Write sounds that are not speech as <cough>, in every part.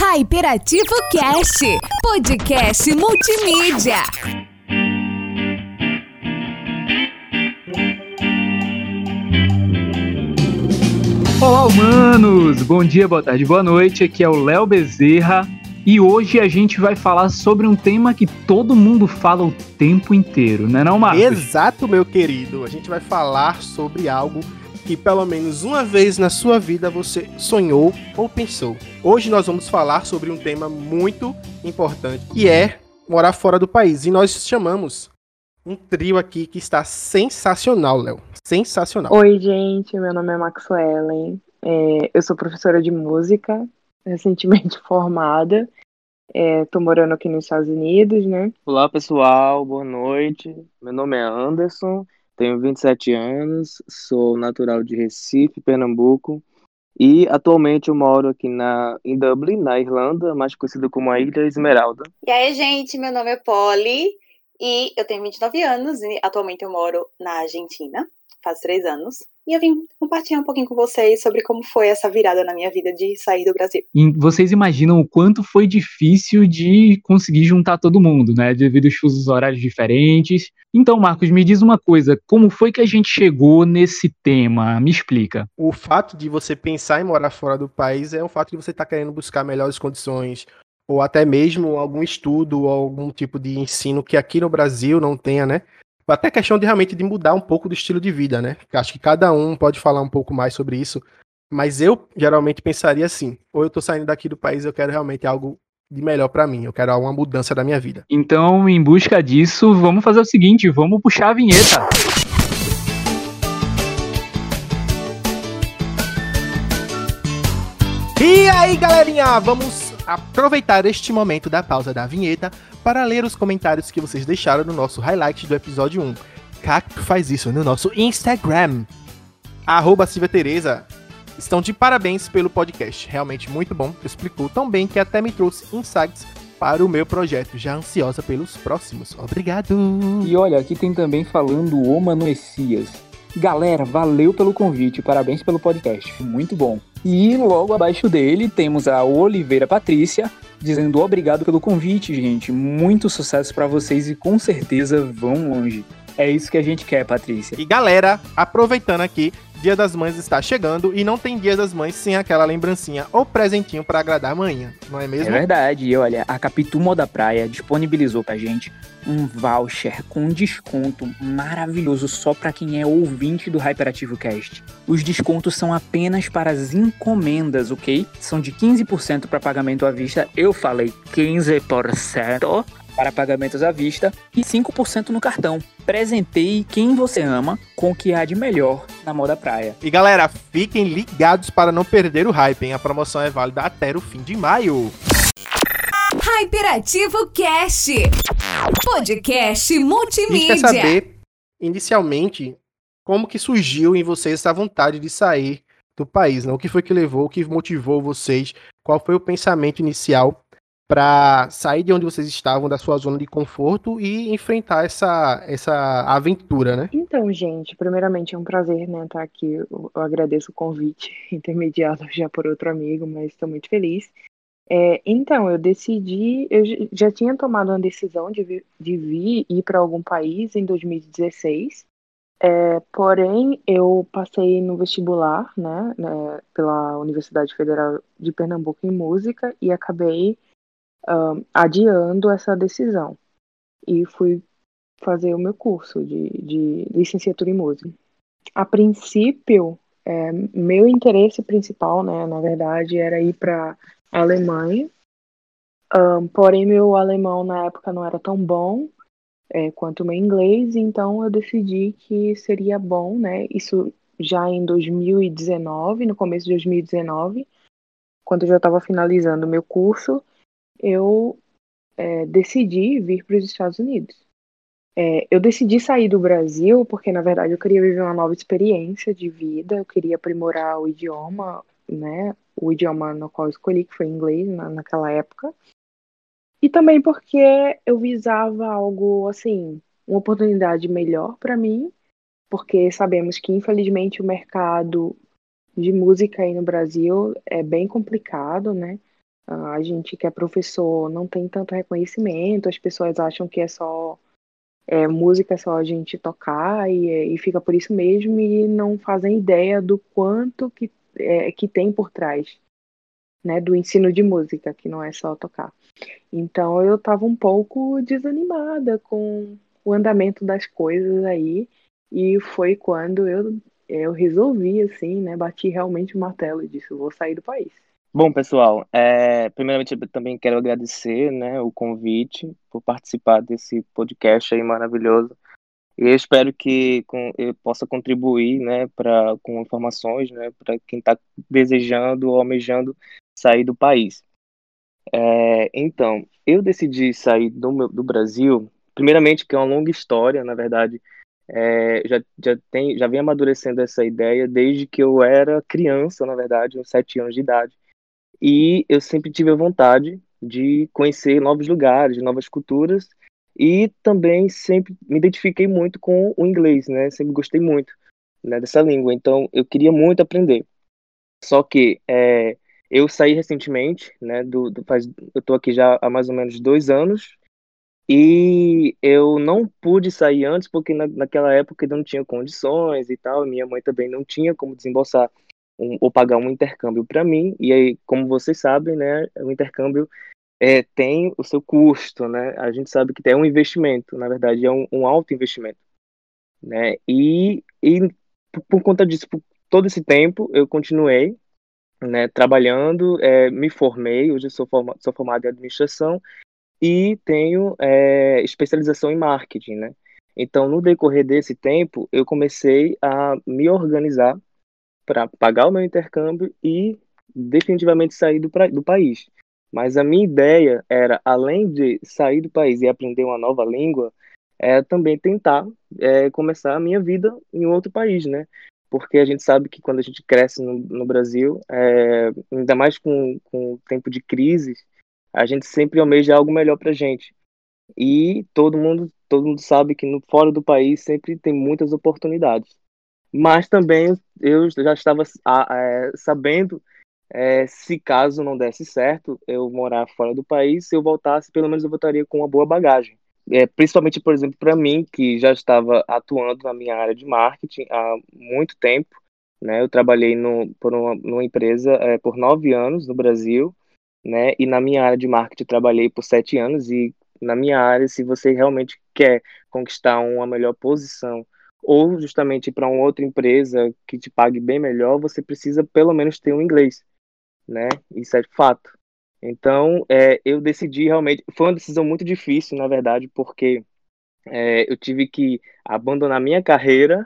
Hyperativo Cast, podcast multimídia. Olá, humanos! Bom dia, boa tarde, boa noite. Aqui é o Léo Bezerra e hoje a gente vai falar sobre um tema que todo mundo fala o tempo inteiro, né, não, Marcos? Exato, meu querido. A gente vai falar sobre algo que pelo menos uma vez na sua vida você sonhou ou pensou. Hoje nós vamos falar sobre um tema muito importante, que é morar fora do país. E nós chamamos um trio aqui que está sensacional, Léo. Sensacional. Oi, gente. Meu nome é Maxwellen. É, eu sou professora de música, recentemente <laughs> formada. Estou morando aqui nos Estados Unidos, né? Olá, pessoal. Boa noite. Meu nome é Anderson. Tenho 27 anos. Sou natural de Recife, Pernambuco. E atualmente eu moro aqui na, em Dublin, na Irlanda, mais conhecido como a Ilha Esmeralda. E aí, gente, meu nome é Polly e eu tenho 29 anos e atualmente eu moro na Argentina, faz três anos. E eu vim compartilhar um pouquinho com vocês sobre como foi essa virada na minha vida de sair do Brasil. E vocês imaginam o quanto foi difícil de conseguir juntar todo mundo, né? Devido aos fusos horários diferentes. Então, Marcos, me diz uma coisa: como foi que a gente chegou nesse tema? Me explica. O fato de você pensar em morar fora do país é o fato de você estar querendo buscar melhores condições, ou até mesmo algum estudo ou algum tipo de ensino que aqui no Brasil não tenha, né? Até questão de realmente de mudar um pouco do estilo de vida, né? Acho que cada um pode falar um pouco mais sobre isso. Mas eu geralmente pensaria assim: ou eu tô saindo daqui do país, eu quero realmente algo de melhor para mim, eu quero uma mudança da minha vida. Então, em busca disso, vamos fazer o seguinte: vamos puxar a vinheta. E aí, galerinha, vamos aproveitar este momento da pausa da vinheta para ler os comentários que vocês deixaram no nosso highlight do episódio 1. Cacto faz isso no nosso Instagram. Arroba Silvia Tereza estão de parabéns pelo podcast. Realmente muito bom. Explicou tão bem que até me trouxe insights para o meu projeto. Já ansiosa pelos próximos. Obrigado. E olha, aqui tem também falando o Mano Messias. Galera, valeu pelo convite, parabéns pelo podcast, muito bom. E logo abaixo dele temos a Oliveira Patrícia, dizendo obrigado pelo convite, gente. Muito sucesso para vocês e com certeza vão longe. É isso que a gente quer, Patrícia. E galera, aproveitando aqui, Dia das Mães está chegando e não tem Dia das Mães sem aquela lembrancinha ou presentinho para agradar a manhã, não é mesmo? É verdade. E olha, a Capitu Moda Praia disponibilizou pra gente um voucher com desconto maravilhoso só para quem é ouvinte do Hyperativo Cast. Os descontos são apenas para as encomendas, ok? São de 15% para pagamento à vista. Eu falei 15% para pagamentos à vista e 5% no cartão. Presenteie quem você ama com o que há de melhor na moda praia. E galera, fiquem ligados para não perder o hype, hein? A promoção é válida até o fim de maio. Hyperativo Cast, podcast A gente quer multimídia. saber, inicialmente, como que surgiu em vocês essa vontade de sair do país, né? O que foi que levou, o que motivou vocês, qual foi o pensamento inicial para sair de onde vocês estavam, da sua zona de conforto e enfrentar essa, essa aventura, né? Então, gente, primeiramente é um prazer, né, estar aqui. Eu eu agradeço o convite, <laughs> intermediado já por outro amigo, mas estou muito feliz. É, então, eu decidi, eu já tinha tomado uma decisão de vir, de vir ir para algum país em 2016. É, porém, eu passei no vestibular, né, né, pela Universidade Federal de Pernambuco em música e acabei ahn, adiando essa decisão. E fui fazer o meu curso de, de licenciatura em música. A princípio, é, meu interesse principal, né, na verdade, era ir para Alemanha. Ahn, porém, meu alemão na época não era tão bom é, quanto o meu inglês, então eu decidi que seria bom, né? Isso já em 2019, no começo de 2019, quando eu já estava finalizando o meu curso, eu é, decidi vir para os Estados Unidos. É, eu decidi sair do Brasil porque, na verdade, eu queria viver uma nova experiência de vida, eu queria aprimorar o idioma, né? O idioma no qual eu escolhi, que foi inglês na, naquela época. E também porque eu visava algo assim, uma oportunidade melhor para mim, porque sabemos que, infelizmente, o mercado de música aí no Brasil é bem complicado, né? A gente que é professor não tem tanto reconhecimento, as pessoas acham que é só é, música, é só a gente tocar e, e fica por isso mesmo e não fazem ideia do quanto que, é, que tem por trás né, do ensino de música, que não é só tocar. Então eu estava um pouco desanimada com o andamento das coisas aí e foi quando eu, eu resolvi, assim, né, bati realmente o martelo e disse, vou sair do país. Bom, pessoal, é, primeiramente eu também quero agradecer né, o convite por participar desse podcast aí maravilhoso. E eu espero que com, eu possa contribuir né, pra, com informações né, para quem está desejando ou almejando sair do país. É, então, eu decidi sair do, do Brasil, primeiramente que é uma longa história, na verdade, é, já, já, tem, já vem amadurecendo essa ideia desde que eu era criança, na verdade, uns sete anos de idade. E eu sempre tive a vontade de conhecer novos lugares, novas culturas, e também sempre me identifiquei muito com o inglês, né? Sempre gostei muito né, dessa língua, então eu queria muito aprender. Só que é, eu saí recentemente, né? Do, do, faz, eu estou aqui já há mais ou menos dois anos, e eu não pude sair antes porque na, naquela época eu não tinha condições e tal. Minha mãe também não tinha como desembolsar um, ou pagar um intercâmbio para mim. E aí, como vocês sabem, né, o intercâmbio é, tem o seu custo, né? A gente sabe que é um investimento, na verdade, é um, um alto investimento, né? E, e por conta disso, por todo esse tempo, eu continuei, né, trabalhando, é, me formei, hoje sou, forma, sou formado em administração e tenho é, especialização em marketing, né? Então, no decorrer desse tempo, eu comecei a me organizar para pagar o meu intercâmbio e definitivamente sair do, do país. Mas a minha ideia era, além de sair do país e aprender uma nova língua, é também tentar é, começar a minha vida em outro país, né? Porque a gente sabe que quando a gente cresce no, no Brasil, é, ainda mais com, com o tempo de crise, a gente sempre almeja algo melhor para gente. E todo mundo, todo mundo sabe que no fora do país sempre tem muitas oportunidades. Mas também eu já estava é, sabendo é, se caso não desse certo eu morar fora do país, se eu voltasse, pelo menos eu voltaria com uma boa bagagem. É, principalmente, por exemplo, para mim, que já estava atuando na minha área de marketing há muito tempo. Né? Eu trabalhei no, por uma, numa empresa é, por nove anos no Brasil, né? E na minha área de marketing trabalhei por sete anos e na minha área, se você realmente quer conquistar uma melhor posição ou justamente para uma outra empresa que te pague bem melhor, você precisa pelo menos ter um inglês, né? Isso é fato. Então, é, eu decidi realmente, foi uma decisão muito difícil, na verdade, porque é, eu tive que abandonar minha carreira,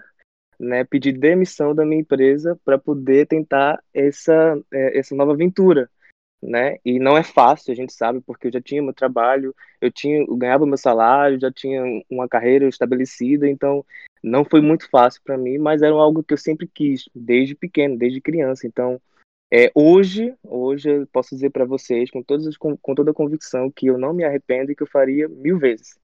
né, pedir demissão da minha empresa para poder tentar essa, é, essa nova aventura, né? E não é fácil, a gente sabe, porque eu já tinha meu trabalho, eu tinha, eu ganhava meu salário, já tinha uma carreira estabelecida, então não foi muito fácil para mim, mas era algo que eu sempre quis, desde pequeno, desde criança. Então, é, hoje, hoje eu posso dizer para vocês com, todas, com, com toda a convicção que eu não me arrependo e que eu faria mil vezes.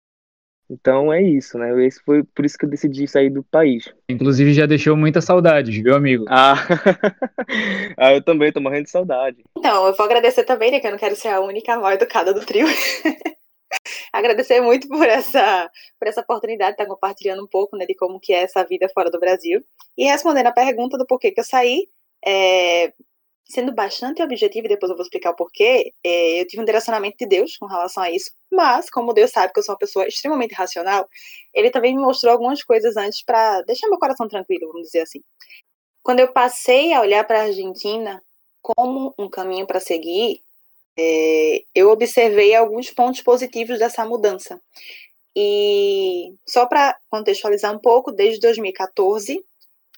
Então é isso, né? Esse foi por isso que eu decidi sair do país. Inclusive já deixou muita saudade, viu, amigo? Ah, <laughs> ah eu também tô morrendo de saudade. Então, eu vou agradecer também, né? Que eu não quero ser a única mal educada do trio. <laughs> agradecer muito por essa, por essa oportunidade de estar compartilhando um pouco né, de como que é essa vida fora do Brasil. E respondendo a pergunta do porquê que eu saí, é, sendo bastante objetivo, e depois eu vou explicar o porquê, é, eu tive um direcionamento de Deus com relação a isso, mas como Deus sabe que eu sou uma pessoa extremamente racional, ele também me mostrou algumas coisas antes para deixar meu coração tranquilo, vamos dizer assim. Quando eu passei a olhar para a Argentina como um caminho para seguir, é, eu observei alguns pontos positivos dessa mudança. E só para contextualizar um pouco, desde 2014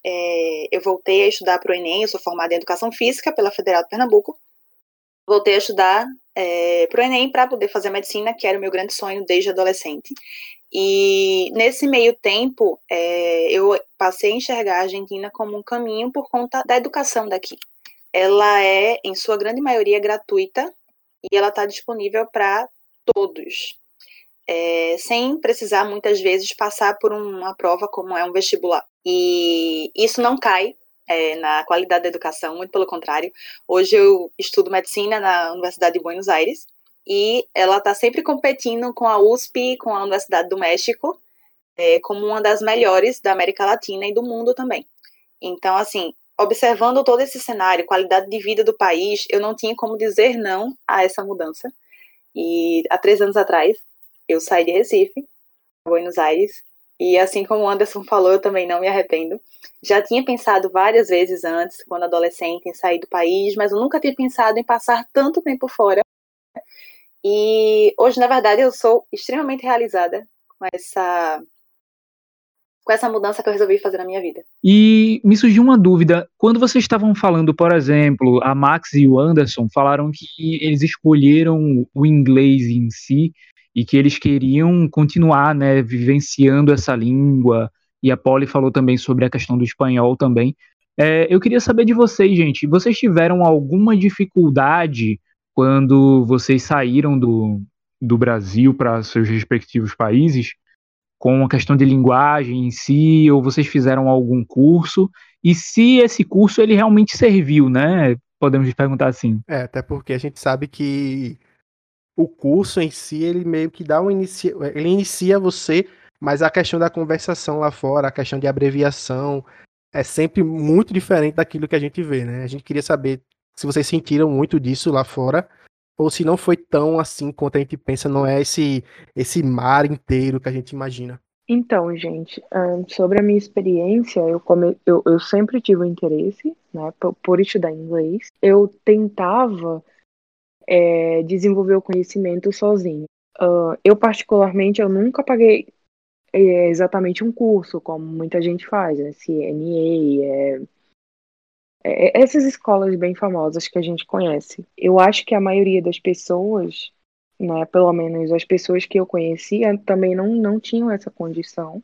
é, eu voltei a estudar para o Enem, eu sou formada em Educação Física pela Federal de Pernambuco. Voltei a estudar é, para o Enem para poder fazer medicina, que era o meu grande sonho desde adolescente. E nesse meio tempo, é, eu passei a enxergar a Argentina como um caminho por conta da educação daqui. Ela é, em sua grande maioria, gratuita e ela está disponível para todos, é, sem precisar muitas vezes passar por uma prova como é um vestibular. E isso não cai é, na qualidade da educação, muito pelo contrário. Hoje eu estudo medicina na Universidade de Buenos Aires e ela está sempre competindo com a USP, com a Universidade do México, é, como uma das melhores da América Latina e do mundo também. Então, assim, observando todo esse cenário, qualidade de vida do país, eu não tinha como dizer não a essa mudança. E há três anos atrás, eu saí de Recife, Buenos Aires, e assim como o Anderson falou, eu também não me arrependo. Já tinha pensado várias vezes antes, quando adolescente, em sair do país, mas eu nunca tinha pensado em passar tanto tempo fora. E hoje, na verdade, eu sou extremamente realizada com essa com essa mudança que eu resolvi fazer na minha vida. E me surgiu uma dúvida. Quando vocês estavam falando, por exemplo, a Max e o Anderson falaram que eles escolheram o inglês em si e que eles queriam continuar, né, vivenciando essa língua. E a Polly falou também sobre a questão do espanhol também. É, eu queria saber de vocês, gente. Vocês tiveram alguma dificuldade quando vocês saíram do, do Brasil para seus respectivos países? com a questão de linguagem em si, ou vocês fizeram algum curso, e se esse curso ele realmente serviu, né? Podemos perguntar assim. É, até porque a gente sabe que o curso em si, ele meio que dá um inicia, ele inicia você, mas a questão da conversação lá fora, a questão de abreviação, é sempre muito diferente daquilo que a gente vê, né? A gente queria saber se vocês sentiram muito disso lá fora, ou se não foi tão assim quanto a gente pensa, não é esse, esse mar inteiro que a gente imagina. Então, gente, sobre a minha experiência, eu, come... eu, eu sempre tive o um interesse né, por, por, estudar inglês. Eu tentava é, desenvolver o conhecimento sozinho. Uh, eu, particularmente, eu nunca paguei é, exatamente um curso, como muita gente faz, né, CNA, é, é, é, essas escolas bem famosas que a gente conhece. Eu acho que a maioria das pessoas, né, pelo menos as pessoas que eu conhecia, também não, não tinham essa condição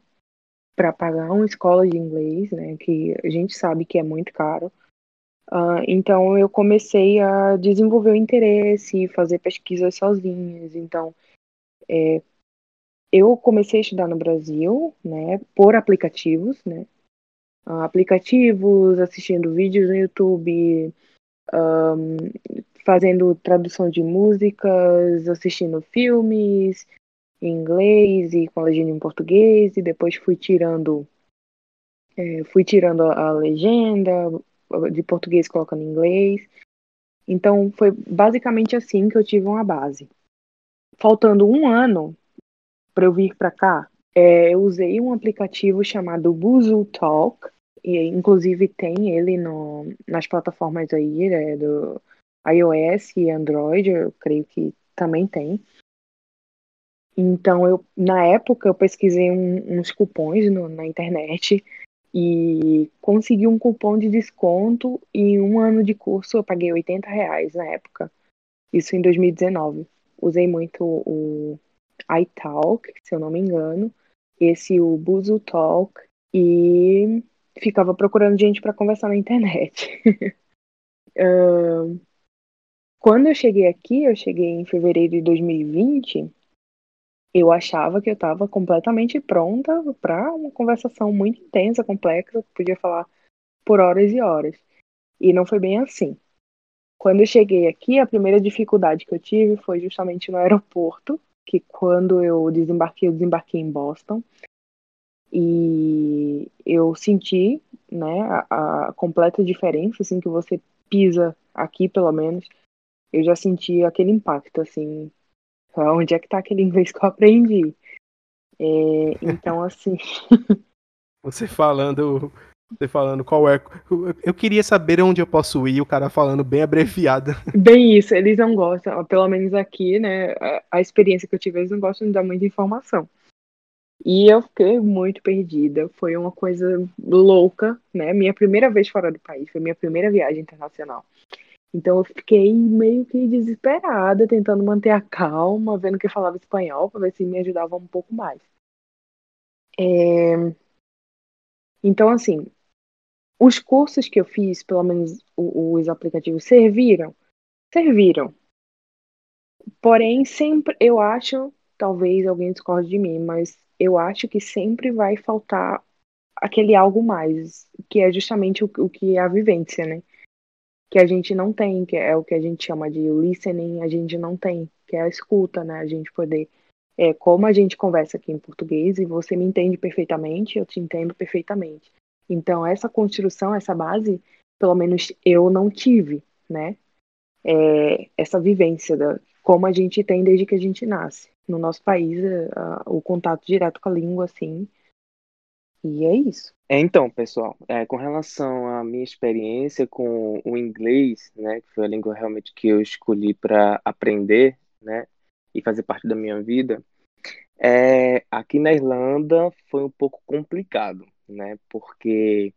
para pagar uma escola de inglês, né, que a gente sabe que é muito caro. Uh, então eu comecei a desenvolver o interesse, fazer pesquisas sozinhas. Então é, eu comecei a estudar no Brasil, né, por aplicativos, né, uh, aplicativos, assistindo vídeos no YouTube, um, fazendo tradução de músicas, assistindo filmes em inglês e com a legenda em português, e depois fui tirando é, fui tirando a, a legenda de português colocando inglês. Então foi basicamente assim que eu tive uma base. Faltando um ano para eu vir para cá, é, eu usei um aplicativo chamado Buzu Talk, e inclusive tem ele no, nas plataformas aí né, do iOS e Android, eu creio que também tem. Então eu na época eu pesquisei um, uns cupons no, na internet e consegui um cupom de desconto e um ano de curso eu paguei 80 reais na época. Isso em 2019. Usei muito o iTalk, se eu não me engano, esse o Buzu Talk e ficava procurando gente para conversar na internet. <laughs> uh, quando eu cheguei aqui, eu cheguei em fevereiro de 2020, eu achava que eu estava completamente pronta para uma conversação muito intensa, complexa, podia falar por horas e horas. E não foi bem assim. Quando eu cheguei aqui, a primeira dificuldade que eu tive foi justamente no aeroporto, que quando eu desembarquei, eu desembarquei em Boston. E eu senti, né, a, a completa diferença, assim, que você pisa aqui, pelo menos, eu já senti aquele impacto, assim, onde é que tá aquele inglês que eu aprendi? É, então, assim... <laughs> você falando, você falando qual é, eu queria saber onde eu posso ir, o cara falando bem abreviado. <laughs> Bem isso, eles não gostam, pelo menos aqui, né, a, a experiência que eu tive, eles não gostam de dar muita informação. E eu fiquei muito perdida. Foi uma coisa louca, né? Minha primeira vez fora do país, foi minha primeira viagem internacional. Então eu fiquei meio que desesperada, tentando manter a calma, vendo que falava espanhol, para ver se me ajudava um pouco mais. É... Então, assim, os cursos que eu fiz, pelo menos os aplicativos, serviram? Serviram. Porém, sempre eu acho, talvez alguém discorde de mim, mas eu acho que sempre vai faltar aquele algo mais, que é justamente o, o que é a vivência, né? Que a gente não tem, que é o que a gente chama de listening, a gente não tem, que é a escuta, né? A gente poder é como a gente conversa aqui em português e você me entende perfeitamente, eu te entendo perfeitamente. Então, essa construção, essa base, pelo menos eu não tive, né? É, essa vivência da como a gente tem desde que a gente nasce. No nosso país, o contato direto com a língua, assim. E é isso. É, então, pessoal, é, com relação à minha experiência com o inglês, né, que foi a língua realmente que eu escolhi para aprender, né, e fazer parte da minha vida, é, aqui na Irlanda foi um pouco complicado, né? Porque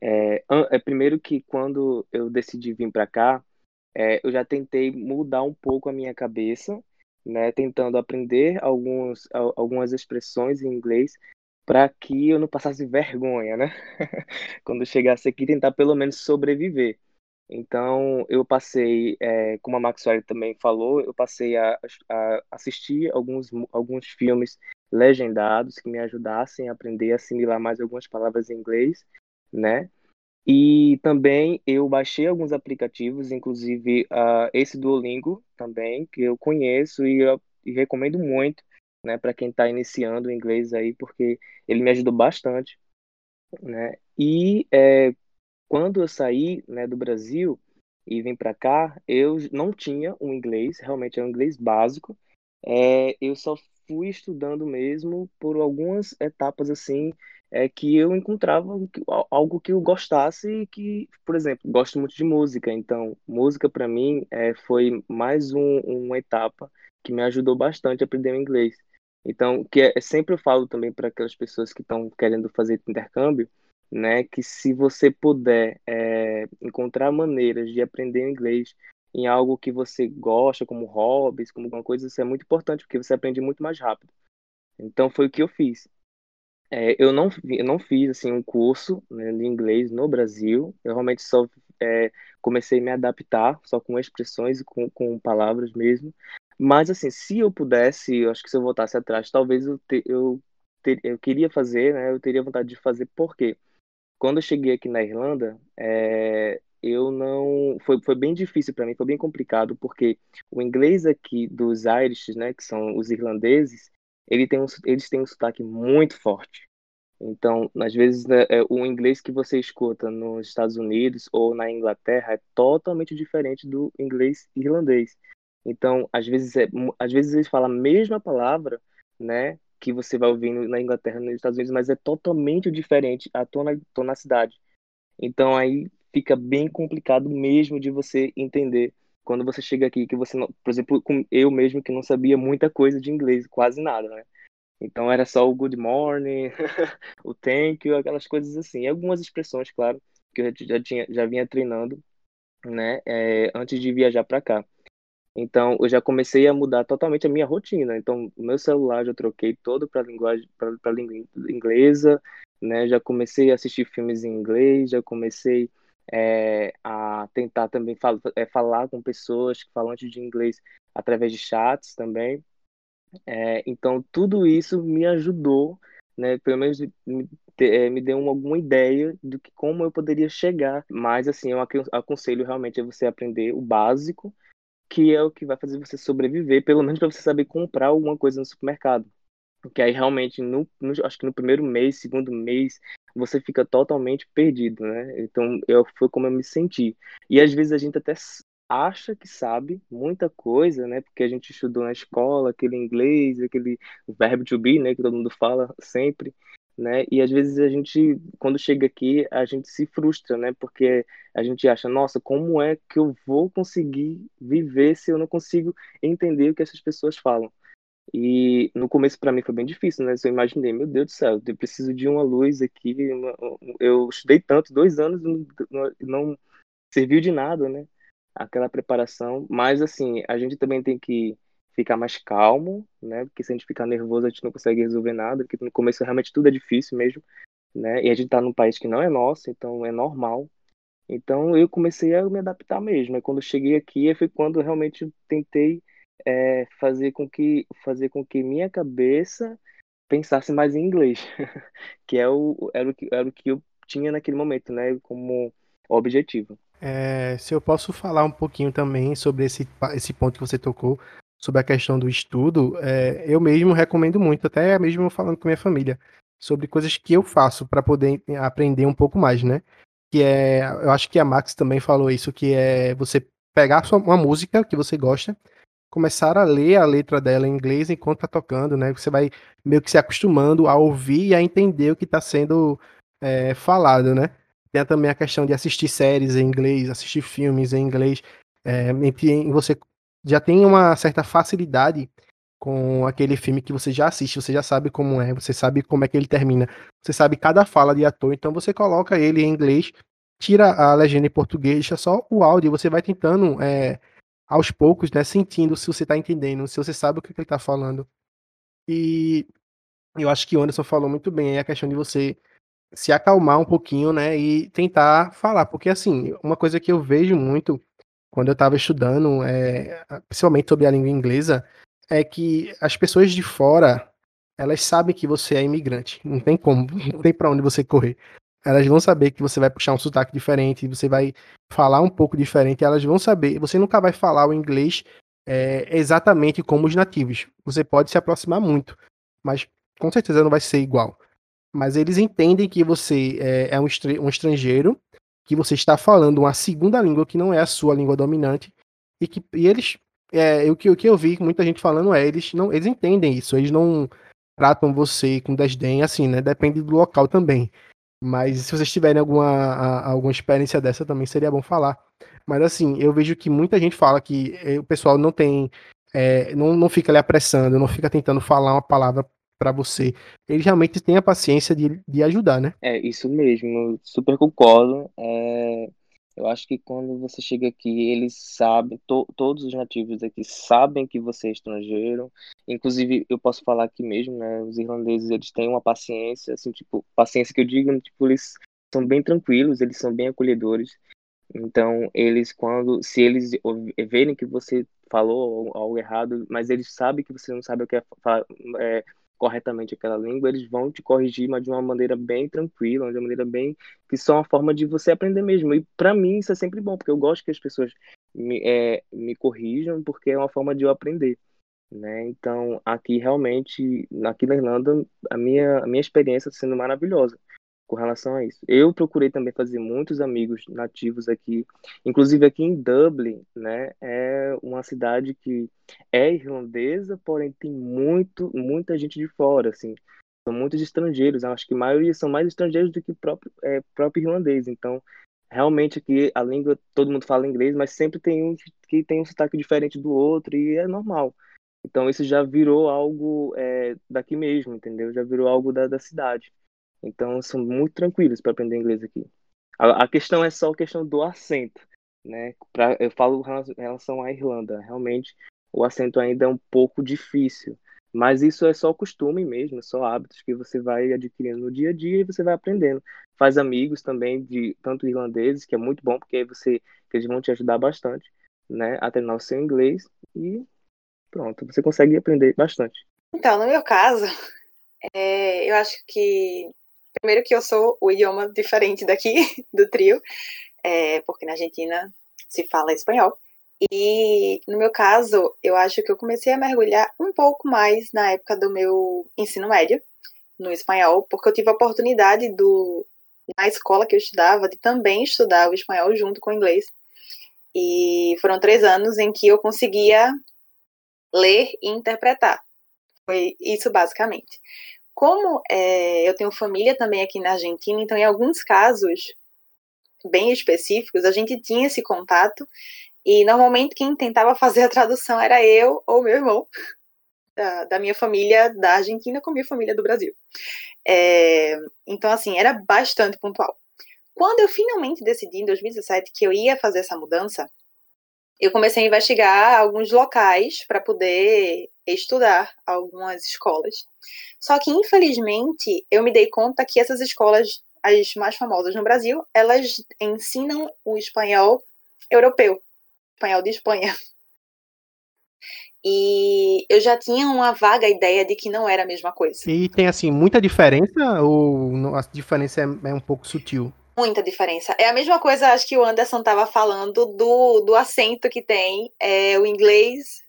é, é primeiro que quando eu decidi vir para cá, é, eu já tentei mudar um pouco a minha cabeça, né? Tentando aprender alguns, algumas expressões em inglês para que eu não passasse vergonha, né? <laughs> quando chegasse aqui, tentar pelo menos sobreviver. Então, eu passei, é, como a Maxwell também falou, eu passei a, a, assistir alguns, alguns filmes legendados que me ajudassem a aprender a assimilar mais algumas palavras em inglês, né? E também eu baixei alguns aplicativos, inclusive uh, esse Duolingo também, que eu conheço e, eu, e recomendo muito, né, para quem está iniciando o inglês aí, porque ele me ajudou bastante, né? E é, quando eu saí né, do Brasil e vim para cá, eu não tinha um inglês, realmente é um inglês básico. É, eu só fui estudando mesmo por algumas etapas assim é que eu encontrava algo que eu gostasse e que, por exemplo, gosto muito de música. Então, música para mim é, foi mais um, uma etapa que me ajudou bastante a aprender o inglês. Então, que é, sempre eu falo também para aquelas pessoas que estão querendo fazer intercâmbio, né, que se você puder é, encontrar maneiras de aprender inglês em algo que você gosta, como hobbies, como alguma coisa, isso é muito importante, porque você aprende muito mais rápido. Então foi o que eu fiz. É, eu, não, eu não fiz assim, um curso né, de inglês no Brasil, eu realmente só é, comecei a me adaptar, só com expressões e com, com palavras mesmo. Mas assim, se eu pudesse, eu acho que se eu voltasse atrás, talvez eu, te, eu, ter, eu queria fazer, né, eu teria vontade de fazer, por quê? quando eu cheguei aqui na Irlanda, é, eu não foi, foi bem difícil para mim, foi bem complicado porque o inglês aqui dos Irish, né, que são os irlandeses, ele tem um, eles têm um sotaque muito forte. Então, às vezes, né, é, o inglês que você escuta nos Estados Unidos ou na Inglaterra é totalmente diferente do inglês irlandês. Então, às vezes, é, às vezes eles falam a mesma palavra, né, que você vai ouvir na Inglaterra, nos Estados Unidos, mas é totalmente diferente a tona, tonacidade. Então aí fica bem complicado mesmo de você entender quando você chega aqui que você não, por exemplo, eu mesmo que não sabia muita coisa de inglês, quase nada, né? Então era só o good morning, <laughs> o thank you, aquelas coisas assim. E algumas expressões, claro, que eu já tinha já vinha treinando, né, é, antes de viajar para cá. Então, eu já comecei a mudar totalmente a minha rotina. Então, meu celular já troquei todo para linguagem para língua inglesa, né? Já comecei a assistir filmes em inglês, já comecei é, a tentar também fal é, falar com pessoas que falam de inglês através de chats também. É, então, tudo isso me ajudou, né? Pelo menos me, me deu uma, alguma ideia do que como eu poderia chegar. Mas, assim, eu aconselho realmente a você aprender o básico que é o que vai fazer você sobreviver, pelo menos para você saber comprar alguma coisa no supermercado. Porque aí realmente, no, no, acho que no primeiro mês, segundo mês, você fica totalmente perdido, né? Então, eu, foi como eu me senti. E às vezes a gente até acha que sabe muita coisa, né? Porque a gente estudou na escola, aquele inglês, aquele verbo to be, né? Que todo mundo fala sempre né? E às vezes a gente, quando chega aqui, a gente se frustra, né? Porque a gente acha, nossa, como é que eu vou conseguir viver se eu não consigo entender o que essas pessoas falam? E no começo para mim foi bem difícil, né? Eu imaginei, meu Deus do céu, eu preciso de uma luz aqui. Eu estudei tanto, dois anos, não, não serviu de nada, né? Aquela preparação. Mas assim, a gente também tem que ficar mais calmo, né? Porque se a gente ficar nervoso, a gente não consegue resolver nada, porque no começo realmente tudo é difícil mesmo, né? E a gente tá num país que não é nosso, então é normal. Então eu comecei a me adaptar mesmo. E quando eu cheguei aqui, foi quando realmente tentei é, fazer com que fazer com que minha cabeça pensasse mais em inglês, <laughs> que é o, era, o que, era o que eu tinha naquele momento, né, como objetivo. É, se eu posso falar um pouquinho também sobre esse, esse ponto que você tocou, sobre a questão do estudo, é, eu mesmo recomendo muito, até mesmo falando com minha família, sobre coisas que eu faço para poder aprender um pouco mais, né? Que é, eu acho que a Max também falou isso, que é você pegar uma música que você gosta, começar a ler a letra dela em inglês enquanto tá tocando, né? Você vai meio que se acostumando a ouvir e a entender o que está sendo é, falado, né? Tem também a questão de assistir séries em inglês, assistir filmes em inglês, é, em você já tem uma certa facilidade com aquele filme que você já assiste, você já sabe como é, você sabe como é que ele termina, você sabe cada fala de ator, então você coloca ele em inglês, tira a legenda em português, deixa só o áudio, você vai tentando é, aos poucos, né, sentindo se você está entendendo, se você sabe o que ele está falando. E eu acho que o Anderson falou muito bem, é a questão de você se acalmar um pouquinho, né, e tentar falar, porque assim, uma coisa que eu vejo muito quando eu estava estudando, é, principalmente sobre a língua inglesa, é que as pessoas de fora, elas sabem que você é imigrante, não tem como, <laughs> não tem para onde você correr. Elas vão saber que você vai puxar um sotaque diferente, você vai falar um pouco diferente, elas vão saber, você nunca vai falar o inglês é, exatamente como os nativos. Você pode se aproximar muito, mas com certeza não vai ser igual mas eles entendem que você é, é um, um estrangeiro, que você está falando uma segunda língua que não é a sua língua dominante, e que e eles, é, o, que, o que eu vi muita gente falando é, eles não eles entendem isso, eles não tratam você com desdém, assim, né? Depende do local também. Mas se vocês tiverem alguma, a, alguma experiência dessa, também seria bom falar. Mas assim, eu vejo que muita gente fala que eh, o pessoal não tem. É, não, não fica ali apressando, não fica tentando falar uma palavra para você, ele realmente tem a paciência de, de ajudar, né? É, isso mesmo, super concordo. É, eu acho que quando você chega aqui, eles sabem, to, todos os nativos aqui sabem que você é estrangeiro. Inclusive, eu posso falar aqui mesmo, né? Os irlandeses, eles têm uma paciência, assim, tipo, paciência que eu digo, tipo, eles são bem tranquilos, eles são bem acolhedores. Então, eles, quando, se eles verem que você falou algo errado, mas eles sabem que você não sabe o que é, é corretamente aquela língua, eles vão te corrigir, mas de uma maneira bem tranquila, de uma maneira bem que só uma forma de você aprender mesmo. E para mim isso é sempre bom, porque eu gosto que as pessoas me, é, me corrijam, porque é uma forma de eu aprender. Né? Então, aqui realmente, aqui na Irlanda, a minha, a minha experiência está sendo maravilhosa com relação a isso. Eu procurei também fazer muitos amigos nativos aqui, inclusive aqui em Dublin, né, é uma cidade que é irlandesa, porém tem muito, muita gente de fora, assim, são muitos estrangeiros, acho que a maioria são mais estrangeiros do que próprio, é, próprio irlandês, então realmente aqui a língua, todo mundo fala inglês, mas sempre tem um que tem um sotaque diferente do outro e é normal. Então isso já virou algo é, daqui mesmo, entendeu? Já virou algo da, da cidade. Então, são muito tranquilos para aprender inglês aqui. A, a, questão é só a questão do acento, né? Pra, eu falo em relação à Irlanda, realmente o acento ainda é um pouco difícil, mas isso é só costume mesmo, só hábitos que você vai adquirindo no dia a dia e você vai aprendendo. Faz amigos também de tanto irlandeses, que é muito bom porque aí você eles vão te ajudar bastante, né, a treinar o seu inglês e pronto, você consegue aprender bastante. Então, no meu caso, é, eu acho que Primeiro que eu sou o idioma diferente daqui, <laughs> do trio, é, porque na Argentina se fala espanhol. E no meu caso, eu acho que eu comecei a mergulhar um pouco mais na época do meu ensino médio, no espanhol, porque eu tive a oportunidade do, na escola que eu estudava, de também estudar o espanhol junto com o inglês. E foram três anos em que eu conseguia ler e interpretar. Foi isso basicamente. Como é, eu tenho família também aqui na Argentina, então em alguns casos bem específicos, a gente tinha esse contato e normalmente quem tentava fazer a tradução era eu ou meu irmão, <laughs> da, da minha família da Argentina com minha família do Brasil. É, então, assim, era bastante pontual. Quando eu finalmente decidi, em 2017, que eu ia fazer essa mudança, eu comecei a investigar alguns locais para poder estudar algumas escolas. Só que, infelizmente, eu me dei conta que essas escolas, as mais famosas no Brasil, elas ensinam o espanhol europeu, espanhol de Espanha. E eu já tinha uma vaga ideia de que não era a mesma coisa. E tem, assim, muita diferença ou a diferença é, é um pouco sutil? Muita diferença. É a mesma coisa, acho que o Anderson estava falando do, do acento que tem é, o inglês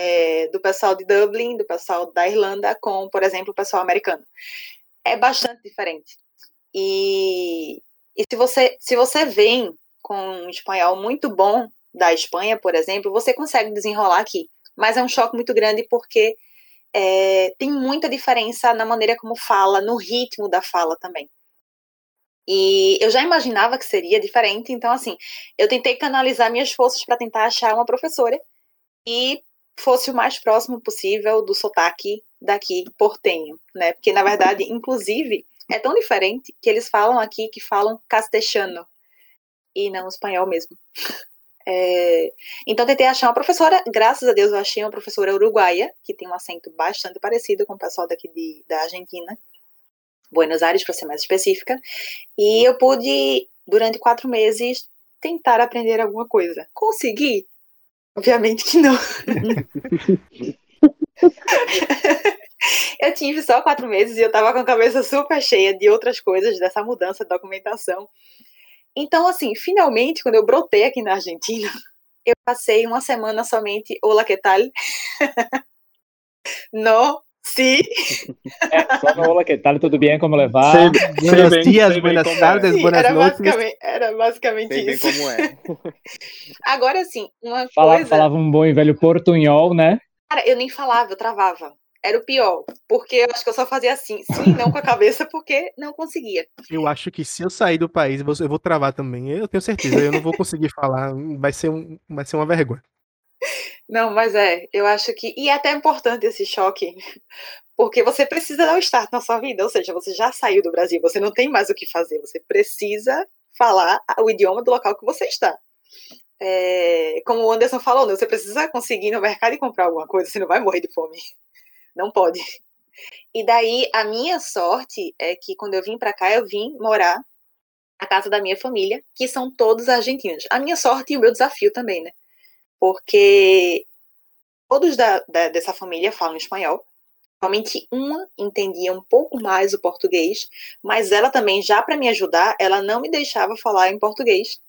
é, do pessoal de Dublin, do pessoal da Irlanda, com, por exemplo, o pessoal americano. É bastante diferente. E, e se, você, se você vem com um espanhol muito bom da Espanha, por exemplo, você consegue desenrolar aqui. Mas é um choque muito grande porque é, tem muita diferença na maneira como fala, no ritmo da fala também. E eu já imaginava que seria diferente, então, assim, eu tentei canalizar minhas forças para tentar achar uma professora e fosse o mais próximo possível do sotaque daqui portenho, né? Porque, na verdade, inclusive, é tão diferente que eles falam aqui que falam castelhano e não espanhol mesmo. <laughs> É, então tentei achar uma professora, graças a Deus eu achei uma professora uruguaia, que tem um acento bastante parecido com o pessoal daqui de, da Argentina, Buenos Aires para ser mais específica, e eu pude, durante quatro meses, tentar aprender alguma coisa. Consegui? Obviamente que não. <laughs> eu tive só quatro meses e eu tava com a cabeça super cheia de outras coisas, dessa mudança de documentação. Então, assim, finalmente, quando eu brotei aqui na Argentina, eu passei uma semana somente, hola, que tal? <laughs> no, sí. É, só no hola, que tal? Tudo bem? Como levar? Sei, buenos dias, buenas tardes, Sim, buenas era noites. basicamente, era basicamente Sei bem isso. como é. <laughs> Agora, assim, uma Fala, coisa... Falava um bom e velho portunhol, né? Cara, eu nem falava, eu travava. Era o pior, porque eu acho que eu só fazia assim, sim, não com a cabeça, porque não conseguia. Eu acho que se eu sair do país, eu vou, eu vou travar também. Eu tenho certeza, eu não vou conseguir falar. Vai ser, um, vai ser uma vergonha. Não, mas é, eu acho que. E é até importante esse choque, porque você precisa dar o start na sua vida, ou seja, você já saiu do Brasil, você não tem mais o que fazer, você precisa falar o idioma do local que você está. É, como o Anderson falou, né, você precisa conseguir ir no mercado e comprar alguma coisa, você não vai morrer de fome. Não pode. E daí, a minha sorte é que quando eu vim para cá, eu vim morar na casa da minha família, que são todos argentinos. A minha sorte e o meu desafio também, né? Porque todos da, da- dessa família falam espanhol. Somente uma entendia um pouco mais o português, mas ela também, já para me ajudar, ela não me deixava falar em português.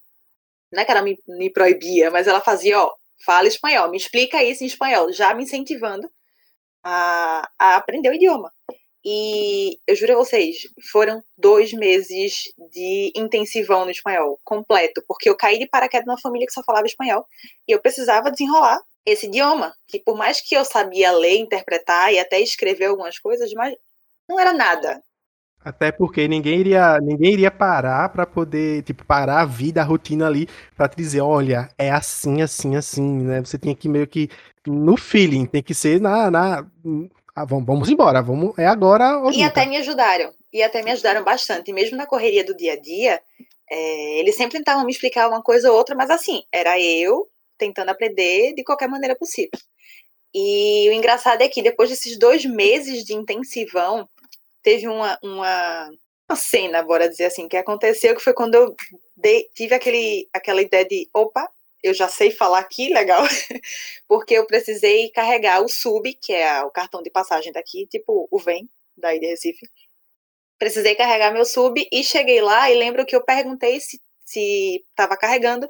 Não é que ela me, me proibia, mas ela fazia, ó, fala espanhol, me explica isso em espanhol, já me incentivando a, a aprender o idioma. E eu juro a vocês, foram dois meses de intensivão no espanhol, completo, porque eu caí de paraquedas numa família que só falava espanhol e eu precisava desenrolar esse idioma, que por mais que eu sabia ler, interpretar e até escrever algumas coisas, mas não era nada. Até porque ninguém iria, ninguém iria parar pra poder, tipo, parar a vida, a rotina ali, te dizer, olha, é assim, assim, assim, né? Você tem que meio que no feeling, tem que ser na, na ah, vamos, vamos embora, vamos, é agora ou E nunca. até me ajudaram. E até me ajudaram bastante. Mesmo na correria do dia a dia, é, eles sempre tentavam me explicar uma coisa ou outra, mas assim, era eu tentando aprender de qualquer maneira possível. E o engraçado é que depois desses dois meses de intensivão, teve uma, uma, uma cena, bora dizer assim, que aconteceu, que foi quando eu dei- tive aquele, aquela ideia de, opa, eu já sei falar aqui, legal, <laughs> porque eu precisei carregar o SUB, que é o cartão de passagem daqui, tipo o VEM, daí de Recife. Precisei carregar meu SUB e cheguei lá e lembro que eu perguntei se estava carregando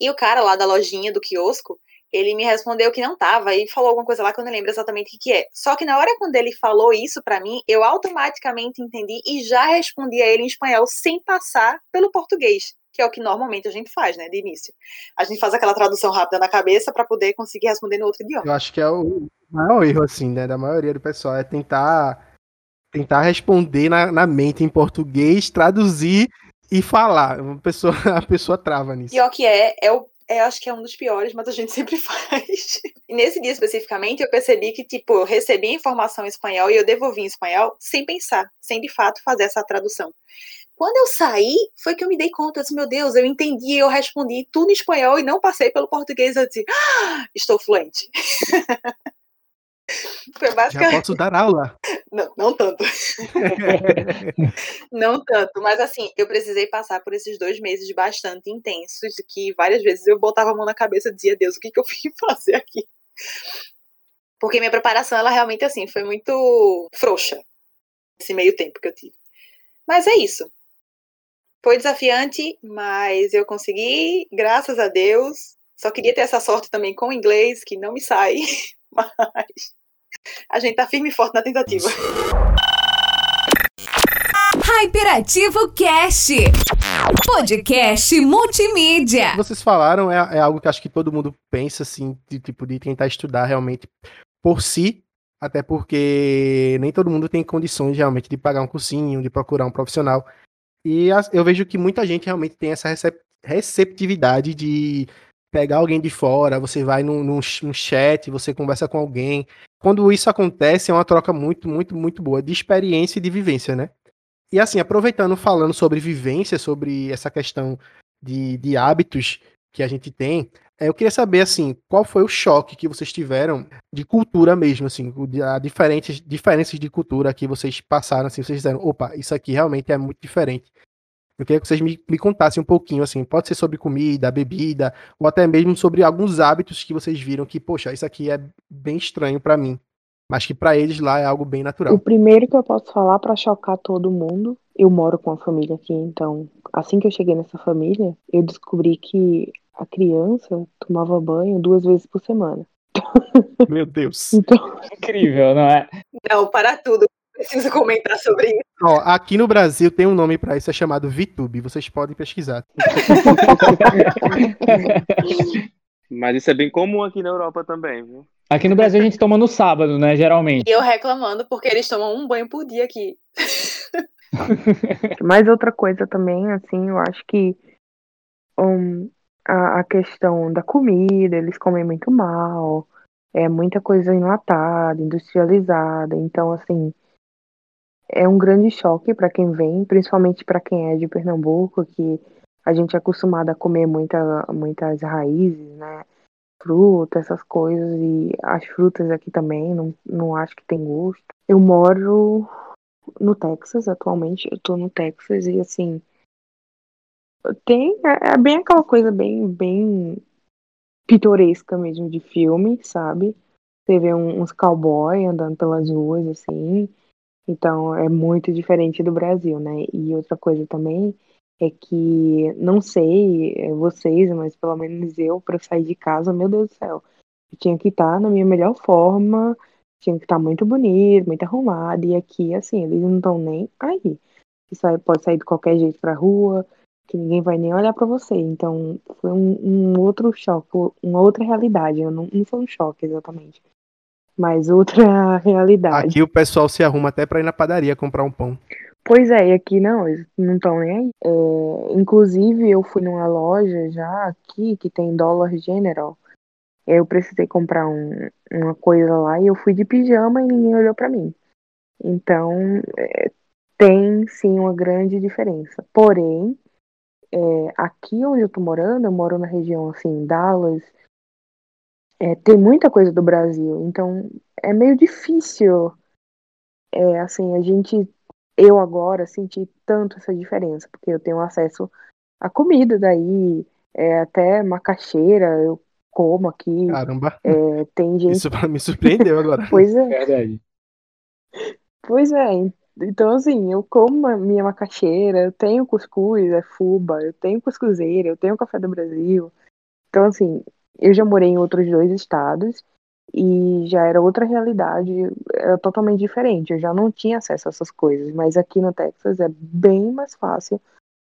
e o cara lá da lojinha do quiosco, ele me respondeu que não tava e falou alguma coisa lá que eu não lembro exatamente o que, que é. Só que na hora quando ele falou isso pra mim, eu automaticamente entendi e já respondi a ele em espanhol sem passar pelo português, que é o que normalmente a gente faz, né, de início. A gente faz aquela tradução rápida na cabeça pra poder conseguir responder no outro idioma. Eu acho que é o maior erro, assim, né, da maioria do pessoal, é tentar tentar responder na, na mente em português, traduzir e falar. Uma pessoa, <laughs> a pessoa trava nisso. Pior que é, é o é, acho que é um dos piores, mas a gente <laughs> sempre faz. E nesse dia especificamente, eu percebi que, tipo, eu recebi a informação em espanhol e eu devolvi em espanhol sem pensar, sem de fato fazer essa tradução. Quando eu saí, foi que eu me dei conta, eu disse, meu Deus, eu entendi, eu respondi tudo em espanhol e não passei pelo português. Eu disse, ah, estou fluente. <laughs> Foi Já posso dar aula. <laughs> Não, não tanto. <laughs> Não tanto, mas assim, eu precisei passar por esses dois meses bastante intensos, que várias vezes eu botava a mão na cabeça e dizia, Deus, o que, que eu vim fazer aqui? Porque minha preparação, ela realmente, assim, foi muito frouxa. Esse meio tempo que eu tive. Mas é isso. Foi desafiante, mas eu consegui, graças a Deus. Só queria ter essa sorte também com o inglês, que não me sai. <laughs> Mas a gente tá firme e forte na tentativa. Hyperativo Cast, podcast multimídia. Vocês falaram, é, é algo que acho que todo mundo pensa, assim, de tipo, de tentar estudar realmente por si, até porque nem todo mundo tem condições realmente de pagar um cursinho, de procurar um profissional. E eu vejo que muita gente realmente tem essa receptividade de pegar alguém de fora, você vai num, num, num, chat, você conversa com alguém. Quando isso acontece, é uma troca muito, muito, muito boa de experiência e de vivência, né? E assim, aproveitando, falando sobre vivência, sobre essa questão de, de hábitos que a gente tem, eu queria saber, assim, qual foi o choque que vocês tiveram de cultura mesmo, assim, diferentes, diferenças de cultura que vocês passaram, assim, vocês disseram, opa, isso aqui realmente é muito diferente. Eu queria que vocês me, me contassem um pouquinho, assim, pode ser sobre comida, bebida, ou até mesmo sobre alguns hábitos que vocês viram que, poxa, isso aqui é bem estranho para mim mas que para eles lá é algo bem natural. O primeiro que eu posso falar para chocar todo mundo, eu moro com a família aqui, então assim que eu cheguei nessa família, eu descobri que a criança tomava banho duas vezes por semana. Meu Deus. <laughs> então... Incrível, não é? Não, para tudo. Preciso comentar sobre isso. Ó, aqui no Brasil tem um nome para isso, é chamado VTube. Vocês podem pesquisar. <laughs> Mas isso é bem comum aqui na Europa também, viu? Aqui no Brasil a gente toma no sábado, né? Geralmente. E eu reclamando porque eles tomam um banho por dia aqui. Mas outra coisa também, assim, eu acho que um, a, a, questão da comida, eles comem muito mal, é muita coisa enlatada, industrializada, então assim é um grande choque para quem vem, principalmente para quem é de Pernambuco, que a gente é acostumado a comer muita, muitas raízes, né? Fruta, essas coisas, e as frutas aqui também, não, não acho que tem gosto. Eu moro no Texas atualmente, eu tô no Texas e assim. Tem. É, é bem aquela coisa bem, bem pitoresca mesmo de filme, sabe? Você vê um, uns cowboys andando pelas ruas, assim. Então é muito diferente do Brasil, né? E outra coisa também é que, não sei é, vocês, mas pelo menos eu, para sair de casa, meu Deus do céu, eu tinha que estar na minha melhor forma, tinha que estar muito bonito, muito arrumado, e aqui, assim, eles não estão nem aí. Você pode sair de qualquer jeito pra rua, que ninguém vai nem olhar para você. Então, foi um, um, outro choque, uma outra realidade. Não, não foi um choque exatamente, mas outra <laughs> realidade. Aqui o pessoal se arruma até para ir na padaria comprar um pão. Pois é, e aqui não, eles não estão nem aí. É, inclusive, eu fui numa loja já aqui que tem dólar general. Eu precisei comprar um, uma coisa lá e eu fui de pijama e ninguém olhou para mim. Então, é, tem sim uma grande diferença. Porém, é, aqui onde eu tô morando, eu moro na região assim, Dallas, é, tem muita coisa do Brasil. Então, é meio difícil. É, assim, a gente eu agora senti tanto essa diferença, porque eu tenho acesso à comida daí, é, até macaxeira, eu como aqui. Caramba! É, tem <laughs> gente... Isso me surpreendeu agora. <laughs> pois é. Verdade. Pois é, então assim, eu como a minha macaxeira, eu tenho cuscuz, é fuba, eu tenho cuscuzeira, eu tenho café do Brasil. Então assim, eu já morei em outros dois estados e já era outra realidade, era totalmente diferente. Eu já não tinha acesso a essas coisas, mas aqui no Texas é bem mais fácil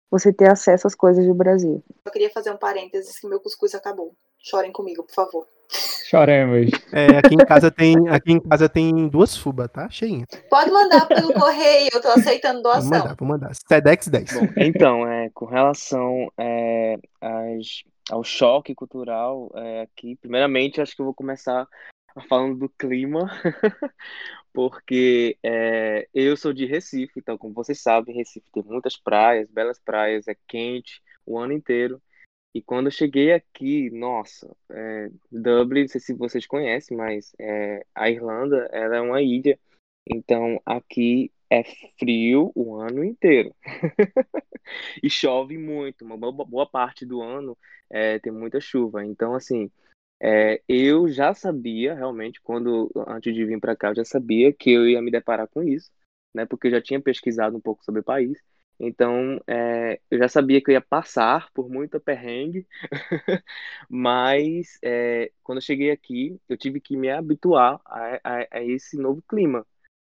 você ter acesso às coisas do Brasil. Eu queria fazer um parênteses que meu cuscuz acabou. Chorem comigo, por favor. Choremos. É, aqui em casa tem, aqui em casa tem duas fubas, tá? Cheinha. Pode mandar pelo correio, eu tô aceitando doação. Vou mandar, vou mandar. Sedex 10. Bom, então, é, com relação é, às, ao choque cultural é, aqui, primeiramente, acho que eu vou começar falando do clima, <laughs> porque é, eu sou de Recife, então, como vocês sabem, Recife tem muitas praias, belas praias, é quente o ano inteiro. E quando eu cheguei aqui, nossa, é, Dublin, não sei se vocês conhecem, mas é, a Irlanda ela é uma ilha, então aqui é frio o ano inteiro. <laughs> e chove muito, uma boa, parte do ano é, tem muita chuva. Então, assim, É, eu já sabia, realmente, quando antes de vir para cá, eu já sabia que eu ia me deparar com isso, né? Porque eu já tinha pesquisado um pouco sobre o país. Então, é, eu já sabia que eu ia passar por muita perrengue, <laughs> mas é, quando eu cheguei aqui, eu tive que me habituar a, a, a esse novo clima,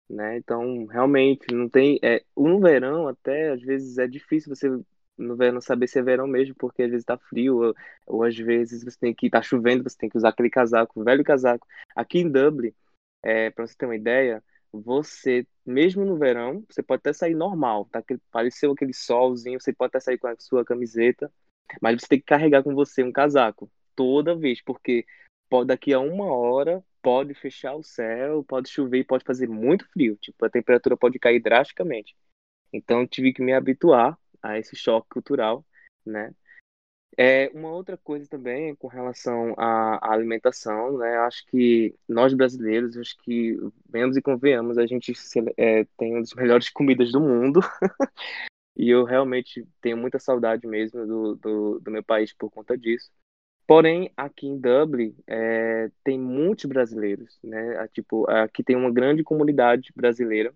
né? Então, realmente, não tem. É, no verão, até às vezes é difícil você no verão saber se é verão mesmo, porque às vezes tá frio, ou, ou às vezes você tem que tá chovendo, você tem que usar aquele casaco, velho casaco. Aqui em Dublin, é, para você ter uma ideia, você, mesmo no verão, você pode até sair normal, tá? Pareceu aquele solzinho, você pode até sair com a sua camiseta, mas você tem que carregar com você um casaco toda vez, porque pode, daqui a uma hora pode fechar o céu, pode chover, pode fazer muito frio, tipo, a temperatura pode cair drasticamente. Então, tive que me habituar a esse choque cultural, né? É, uma outra coisa também com relação à, à alimentação, né? Acho que nós brasileiros, acho que, vemos e convenhamos, a gente é, tem uma das melhores comidas do mundo. <laughs> e eu realmente tenho muita saudade mesmo do, do, do, meu país por conta disso. Porém, aqui em Dublin, é, tem muitos brasileiros, né? Tipo, aqui tem uma grande comunidade brasileira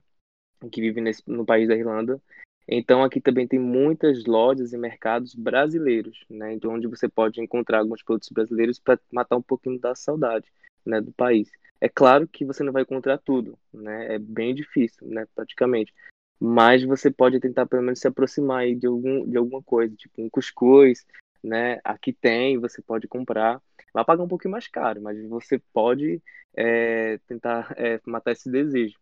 que vive nesse, no país da Irlanda. Então aqui também tem muitas lojas e mercados brasileiros, né? Então onde você pode encontrar alguns produtos brasileiros para matar um pouquinho da saudade, né, do país. É claro que você não vai encontrar tudo, né? É bem difícil, né, praticamente. Mas você pode tentar pelo menos se aproximar de algum de alguma coisa, tipo um cuscuz, né? Aqui tem, você pode comprar. Vai pagar um pouquinho mais caro, mas você pode é, tentar é, matar esse desejo.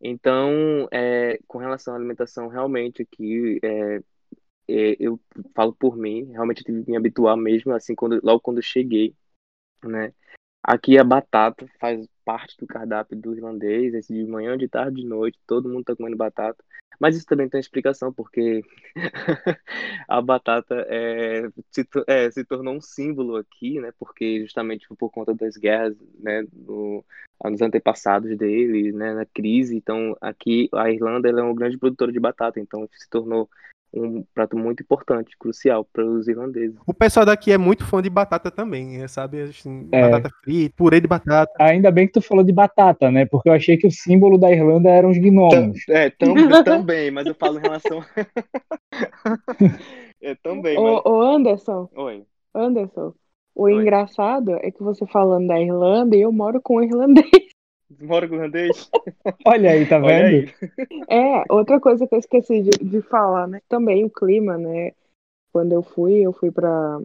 Então, é, com relação à alimentação, realmente aqui é, é, eu falo por mim, realmente tive que me habituar mesmo, assim, quando, logo quando eu cheguei, né? Aqui a batata faz parte do cardápio do irlandês, esse de manhã, de tarde, de noite, todo mundo tá comendo batata. Mas isso também tem explicação, porque <laughs> a batata é, se, é, se, tornou um símbolo aqui, né? Porque justamente por conta das guerras, né? No, nos antepassados dele, né? Na crise. Então, aqui a Irlanda é uma grande produtora de batata, então se tornou um prato muito importante, crucial para os irlandeses. O pessoal daqui é muito fã de batata também, sabe? Assim, é. Batata frita, purê de batata. Ainda bem que tu falou de batata, né? Porque eu achei que o símbolo da Irlanda eram os gnomos. É, tam, <laughs> também, mas eu falo em relação. <laughs> é, também. Mas... Ô, Anderson. Oi. Anderson. O Oi. engraçado é que você falando da Irlanda e eu moro com um irlandês. Moro com irlandês? <laughs> Olha aí, tá vendo? É, outra coisa que eu esqueci de, de falar, né? Também o clima, né? Quando eu fui, eu fui pra.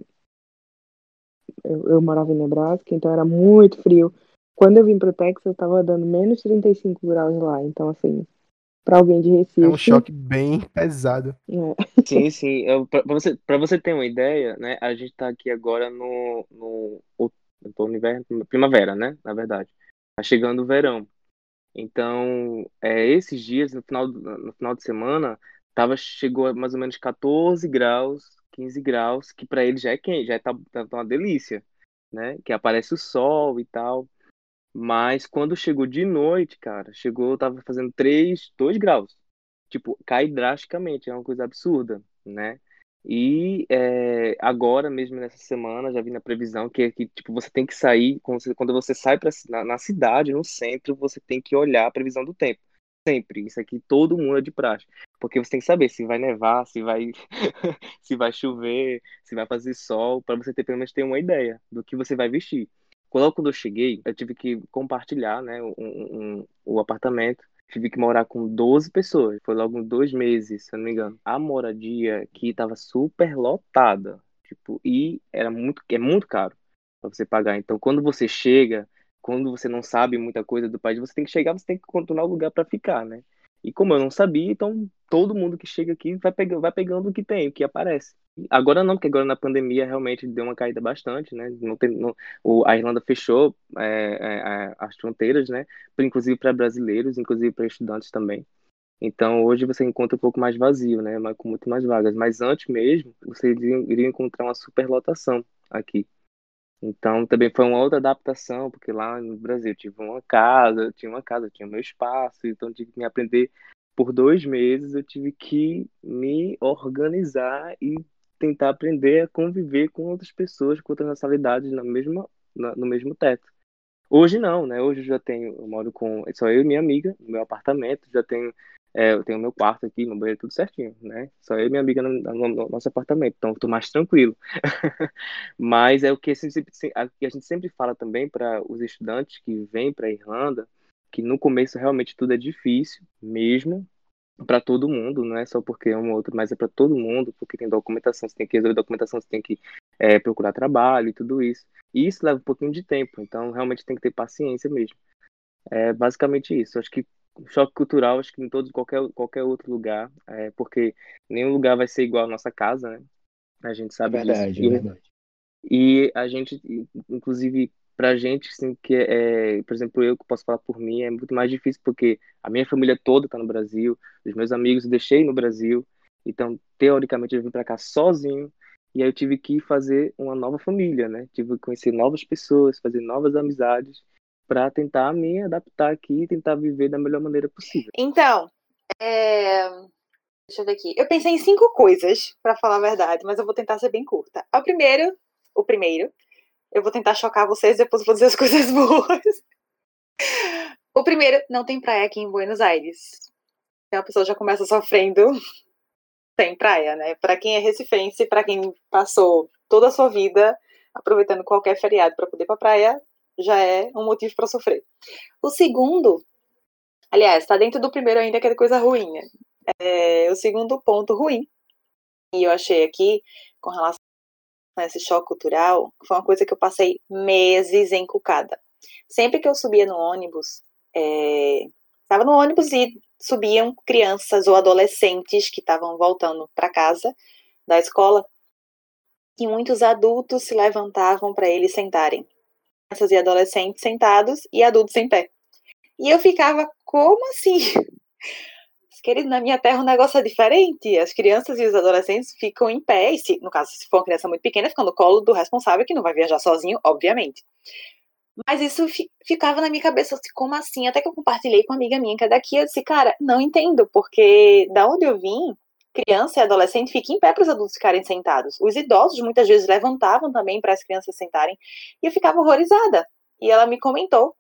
Eu, eu morava em Nebraska, então era muito frio. Quando eu vim pro Texas, eu tava dando menos 35 graus lá. Então, assim, para alguém de Recife. É um choque bem pesado. É. Sim, sim. Para você, pra você ter uma ideia, né? A gente tá aqui agora no, no, no inverno, primavera, né? Na verdade. Tá chegando o verão. Então, é, esses dias, no final, no final de semana, tava, chegou a mais ou menos 14 graus, 15 graus, que para ele já é quente, já tá, tá, tá uma delícia, né? Que aparece o sol e tal. Mas quando chegou de noite, cara, chegou, tava fazendo 3, 2 graus. Tipo, cai drasticamente, é uma coisa absurda, né? E é, agora mesmo nessa semana já vi na previsão que, que tipo você tem que sair quando você, quando você sai para na, na, cidade, no centro, você tem que olhar a previsão do tempo. Sempre. Isso aqui todo mundo é de praxe. Porque você tem que saber se vai nevar, se vai <laughs> se vai chover, se vai fazer sol, para você ter pelo menos ter uma ideia do que você vai vestir. Logo quando eu cheguei, eu tive que compartilhar, né, um, um, o apartamento tive que morar com 12 pessoas. Foi logo dois meses, se eu não me engano. A moradia aqui tava super lotada. Tipo, e era muito, é muito caro para você pagar. Então, quando você chega, quando você não sabe muita coisa do país, você tem que chegar, você tem que contornar o lugar para ficar, né? E como eu não sabia, então todo mundo que chega aqui vai pegando, vai pegando o que tem, o que aparece. Agora não, porque agora na pandemia realmente deu uma caída bastante, né? Não tem, não, o, a Irlanda fechou é, é, as fronteiras, né? Inclusive para brasileiros, inclusive para estudantes também. Então hoje você encontra um pouco mais vazio, né? Mas com muito mais vagas. Mas antes mesmo, você iria, iria encontrar uma superlotação aqui. Então também foi uma outra adaptação, porque lá no Brasil eu tive uma casa, eu tinha uma casa, eu tinha meu espaço, então tive que me aprender por dois meses, eu tive que me organizar e tentar aprender a conviver com outras pessoas, com outras nacionalidades na mesma na, no mesmo teto. Hoje não, né? Hoje eu já tenho, eu moro com só eu e minha amiga no meu apartamento, já tenho é, eu tenho meu quarto aqui, meu banheiro, tudo certinho, né? Só eu e minha amiga no, no, no nosso apartamento, então eu tô mais tranquilo. <laughs> Mas é o que a a gente sempre fala também para os estudantes que vêm para a Irlanda, que no começo realmente tudo é difícil, mesmo, para todo mundo, não é só porque é um ou outro, mas é para todo mundo, porque tem documentação, você tem que resolver documentação, você tem que é, procurar trabalho e tudo isso. E isso leva um pouquinho de tempo, então realmente tem que ter paciência mesmo. É basicamente isso. Acho que choque cultural, acho que em todo qualquer, qualquer outro lugar, é, porque nenhum lugar vai ser igual à nossa casa, né? A gente sabe verdade, disso. É verdade. E a gente, inclusive, pra gente, assim, que é, por exemplo, eu que posso falar por mim, é muito mais difícil porque a minha família toda tá no Brasil, os meus amigos eu deixei no Brasil, então, teoricamente, eu vim para cá sozinho, e aí eu tive que fazer uma nova família, né? Tive que conhecer novas pessoas, fazer novas amizades, para tentar me adaptar aqui e tentar viver da melhor maneira possível. Então, é... deixa eu ver aqui. Eu pensei em cinco coisas, para falar a verdade, mas eu vou tentar ser bem curta. O primeiro, o primeiro, eu vou tentar chocar vocês, depois vou dizer as <laughs> coisas boas. O primeiro, não tem praia aqui em Buenos Aires. Então a pessoa já começa sofrendo sem praia, né? Para quem é recifense, para quem passou toda a sua vida aproveitando qualquer feriado para poder ir pra praia, já é um motivo para sofrer. O segundo, aliás, está dentro do primeiro ainda, que é coisa ruim. Né? É, o segundo ponto ruim, e eu achei aqui, com relação a esse choque cultural, foi uma coisa que eu passei meses encucada. Sempre que eu subia no ônibus, estava é, no ônibus e subiam crianças ou adolescentes que estavam voltando para casa da escola, e muitos adultos se levantavam para eles sentarem crianças e adolescentes sentados e adultos em pé. E eu ficava, como assim? <laughs> Querido, na minha terra o negócio é diferente. As crianças e os adolescentes ficam em pé, e se, no caso, se for uma criança muito pequena, fica no colo do responsável, que não vai viajar sozinho, obviamente. Mas isso ficava na minha cabeça, assim, como assim? Até que eu compartilhei com uma amiga minha que é daqui, eu disse, cara, não entendo, porque da onde eu vim, criança e adolescente fica em pé para os adultos ficarem sentados. Os idosos muitas vezes levantavam também para as crianças sentarem e eu ficava horrorizada. E ela me comentou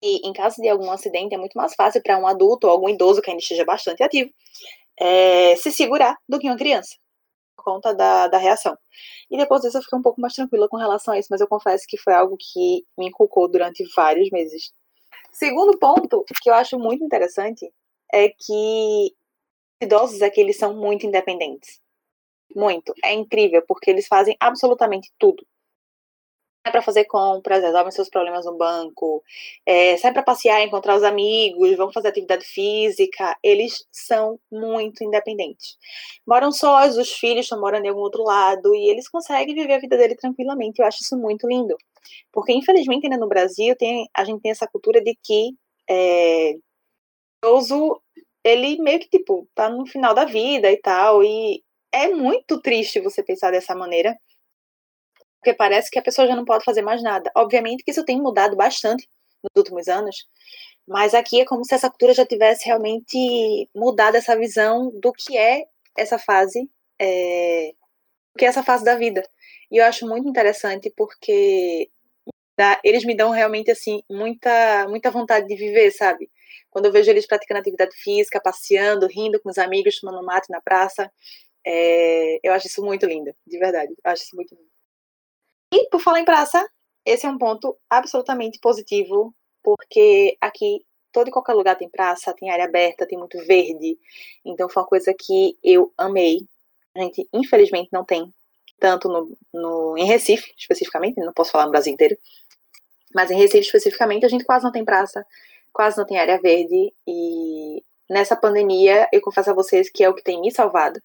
que em caso de algum acidente é muito mais fácil para um adulto ou algum idoso que ainda esteja bastante ativo é, se segurar do que uma criança por conta da, da reação. E depois disso eu fiquei um pouco mais tranquila com relação a isso, mas eu confesso que foi algo que me inculcou durante vários meses. Segundo ponto que eu acho muito interessante é que idosos é que eles são muito independentes. Muito. É incrível, porque eles fazem absolutamente tudo. Sai para fazer compras, resolvem seus problemas no banco, é, sai para passear, encontrar os amigos, vão fazer atividade física. Eles são muito independentes. Moram sós, os filhos estão morando em algum outro lado e eles conseguem viver a vida dele tranquilamente. Eu acho isso muito lindo. Porque, infelizmente, ainda no Brasil, tem, a gente tem essa cultura de que é, idoso ele meio que, tipo, tá no final da vida e tal. E é muito triste você pensar dessa maneira. Porque parece que a pessoa já não pode fazer mais nada. Obviamente que isso tem mudado bastante nos últimos anos. Mas aqui é como se essa cultura já tivesse realmente mudado essa visão do que é essa fase, é, do que é essa fase da vida. E eu acho muito interessante porque eles me dão realmente assim muita muita vontade de viver, sabe? Quando eu vejo eles praticando atividade física, passeando, rindo com os amigos, tomando mate na praça, é, eu acho isso muito lindo, de verdade. Eu acho isso muito lindo. E por falar em praça, esse é um ponto absolutamente positivo, porque aqui todo e qualquer lugar tem praça, tem área aberta, tem muito verde. Então foi uma coisa que eu amei. A gente, infelizmente, não tem tanto no, no, em Recife, especificamente, não posso falar no Brasil inteiro, mas em Recife especificamente a gente quase não tem praça quase não tem área verde e nessa pandemia eu confesso a vocês que é o que tem me salvado.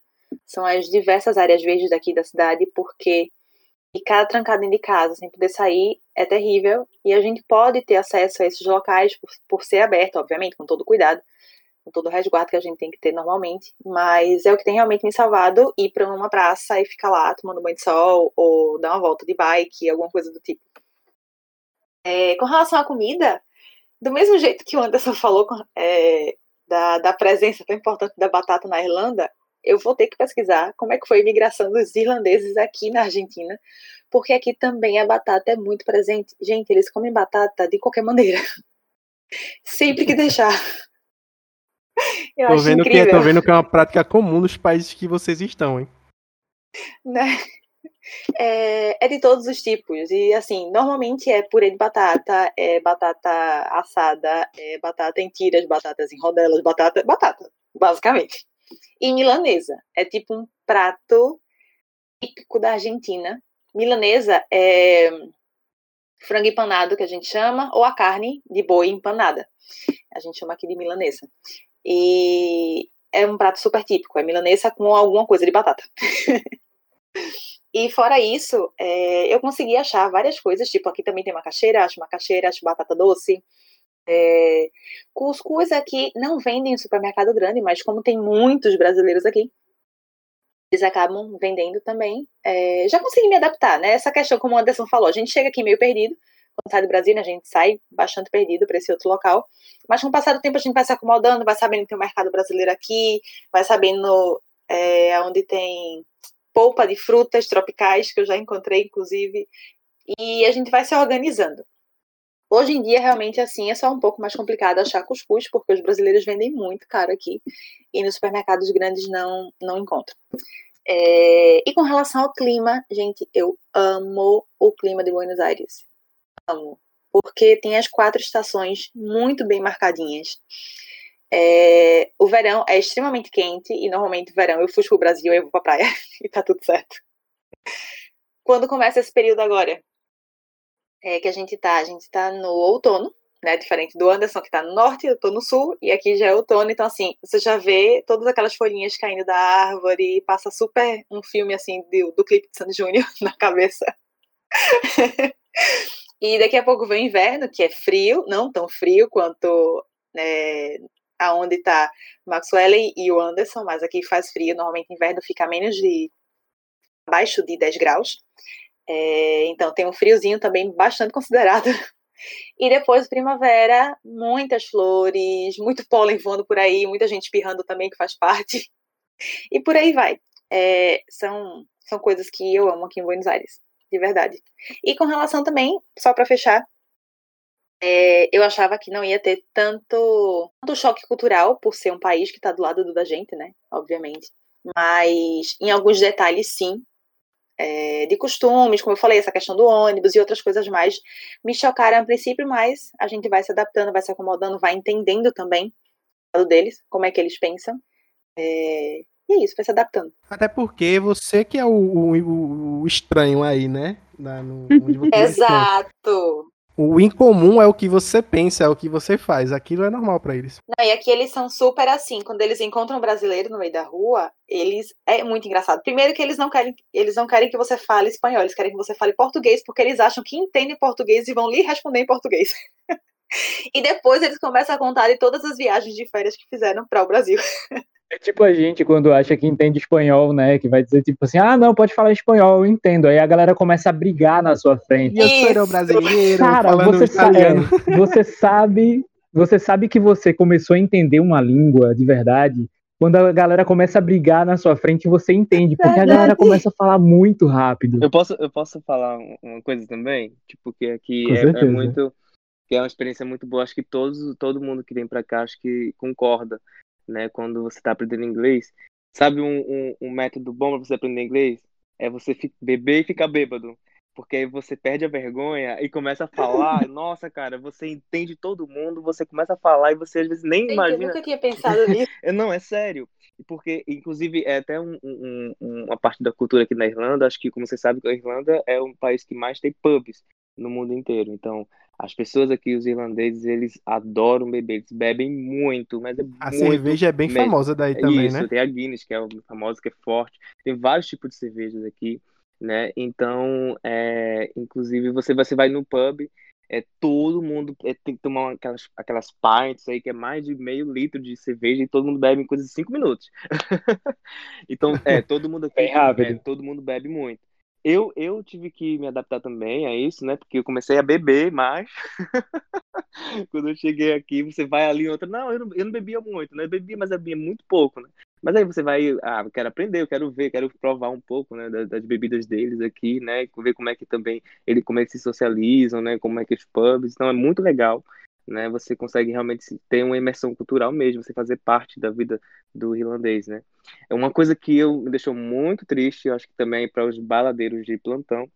São as diversas áreas verdes daqui da cidade, porque ficar trancado dentro de casa sem poder sair é terrível e a gente pode ter acesso a esses locais por, por ser aberto, obviamente, com todo cuidado, com todo o resguardo que a gente tem que ter normalmente, mas é o que tem realmente me salvado ir para uma praça e ficar lá tomando banho de sol ou dar uma volta de bike, alguma coisa do tipo. É, com relação à comida, do mesmo jeito que o Anderson falou é, da, da presença tão importante da batata na Irlanda, eu vou ter que pesquisar como é que foi a imigração dos irlandeses aqui na Argentina, porque aqui também a batata é muito presente. Gente, eles comem batata de qualquer maneira. <laughs> Sempre que deixar. Eu tô vendo incrível. Que, tô vendo que é uma prática comum nos países que vocês estão, hein? Né? É, é, de todos os tipos. E assim, normalmente é purê de batata, é batata assada, é batata em tiras, batatas em rodelas, batata, batata, basicamente. E milanesa é tipo um prato típico da Argentina. Milanesa é frango empanado que a gente chama, ou a carne de boi empanada. A gente chama aqui de milanesa. E é um prato super típico, é milanesa com alguma coisa de batata. <laughs> E fora isso, é, eu consegui achar várias coisas, tipo, aqui também tem macaxeira, acho macaxeira, acho batata doce. É, cuscuz aqui não vendem em supermercado grande, mas como tem muitos brasileiros aqui, eles acabam vendendo também. É, já consegui me adaptar, né? Essa questão, como o Anderson falou, a gente chega aqui meio perdido, quando sai do Brasil, né, a gente sai bastante perdido para esse outro local. Mas com o passar do tempo a gente vai se acomodando, vai sabendo que tem um mercado brasileiro aqui, vai sabendo é, onde tem polpa de frutas tropicais, que eu já encontrei, inclusive, e a gente vai se organizando. Hoje em dia, realmente, assim, é só um pouco mais complicado achar cuscuz, porque os brasileiros vendem muito caro aqui, e nos supermercados grandes não, não encontram. É, e com relação ao clima, gente, eu amo o clima de Buenos Aires. Amo. Porque tem as quatro estações muito bem marcadinhas. É, o verão é extremamente quente e normalmente verão eu fujo pro Brasil e eu vou pra praia <laughs> e tá tudo certo. Quando começa esse período agora, é que a gente tá, a gente tá no outono, né, diferente do Anderson que tá no norte, eu tô no sul e aqui já é outono, então assim, você já vê todas aquelas folhinhas caindo da árvore, passa super um filme assim do, do clipe de Sandy Júnior <laughs> na cabeça. <laughs> e daqui a pouco vem o inverno, que é frio, não tão frio quanto né, aonde está Maxwell e o Anderson, mas aqui faz frio, normalmente inverno fica menos de abaixo de 10 graus. É, então tem um friozinho também bastante considerado. <laughs> E depois primavera, muitas flores, muito pólen voando por aí, muita gente espirrando também que faz parte. <laughs> E por aí vai. É, são, são coisas que eu amo aqui em Buenos Aires, de verdade. E com relação também, só para fechar, é, eu achava que não ia ter tanto, tanto choque cultural por ser um país que está do lado do da gente, né? Obviamente. Mas em alguns detalhes, sim. É, de costumes, como eu falei, essa questão do ônibus e outras coisas mais me chocaram a princípio, mas a gente vai se adaptando, vai se acomodando, vai entendendo também o lado deles, como é que eles pensam. É, e é isso, vai se adaptando. Até porque você que é o, o, o estranho aí, né? Na, no, <laughs> Exato o incomum é o que você pensa, é o que você faz. Aquilo é normal para eles. Não, e aqui eles são super assim. Quando eles encontram um brasileiro no meio da rua, eles é muito engraçado. Primeiro que eles não querem, eles não querem que você fale espanhol, eles querem que você fale português, porque eles acham que entendem português e vão lhe responder em português. <laughs> e depois eles começam a contar de todas as viagens de férias que fizeram para o Brasil. <laughs> É tipo a gente quando acha que entende espanhol, né? Que vai dizer tipo assim, ah, não, pode falar espanhol, eu entendo. Aí a galera começa a brigar na sua frente. Eu sou brasileiro, Cara, você, sabe, é, você sabe, você sabe que você começou a entender uma língua de verdade quando a galera começa a brigar na sua frente, você entende, porque verdade. a galera começa a falar muito rápido. Eu posso, eu posso falar uma coisa também, tipo que aqui é, é, muito, que é uma experiência muito boa. Acho que todos, todo mundo que vem para cá acho que concorda né? Quando você está aprendendo inglês. Sabe um, um, um método bom para você aprender inglês? É você beber e ficar bêbado porque aí você perde a vergonha e começa a falar. <laughs> Nossa, cara, você entende todo mundo, você começa a falar e você às vezes nem Gente, imagina. Eu nunca tinha pensado nisso. <laughs> Não, é sério. Porque, inclusive, é até um, um, uma parte da cultura aqui na Irlanda. Acho que, como você sabe, a Irlanda é um país que mais tem pubs no mundo inteiro. Então, as pessoas aqui, os irlandeses, eles adoram beber, eles bebem muito, mas é A muito cerveja é bem mesmo. famosa daí também, Isso, né? tem a Guinness, que é famosa, que é forte. Tem vários tipos de cervejas aqui, né? Então, é, inclusive, você, você vai no pub, é, todo mundo é, tem que tomar aquelas, aquelas pints aí, que é mais de meio litro de cerveja, e todo mundo bebe em coisa de cinco minutos. <laughs> então, é, <laughs> todo mundo aqui, Bem rápido. É, todo mundo bebe muito. Eu, eu tive que me adaptar também a isso, né? Porque eu comecei a beber mais. <laughs> Quando eu cheguei aqui, você vai ali em outra. Não, eu não, eu não bebia muito, né? Eu bebia, mas eu bebia muito pouco, né? Mas aí você vai, ah, eu quero aprender, eu quero ver, quero provar um pouco, né, das, das, bebidas deles aqui, né, ver como é que também ele, como é que se socializam, né, como é que os pubs. Então é muito legal né? Você consegue realmente ter uma imersão cultural mesmo, você fazer parte da vida do irlandês, né? É uma coisa que eu, me deixou muito triste, eu acho que também para os baladeiros de plantão.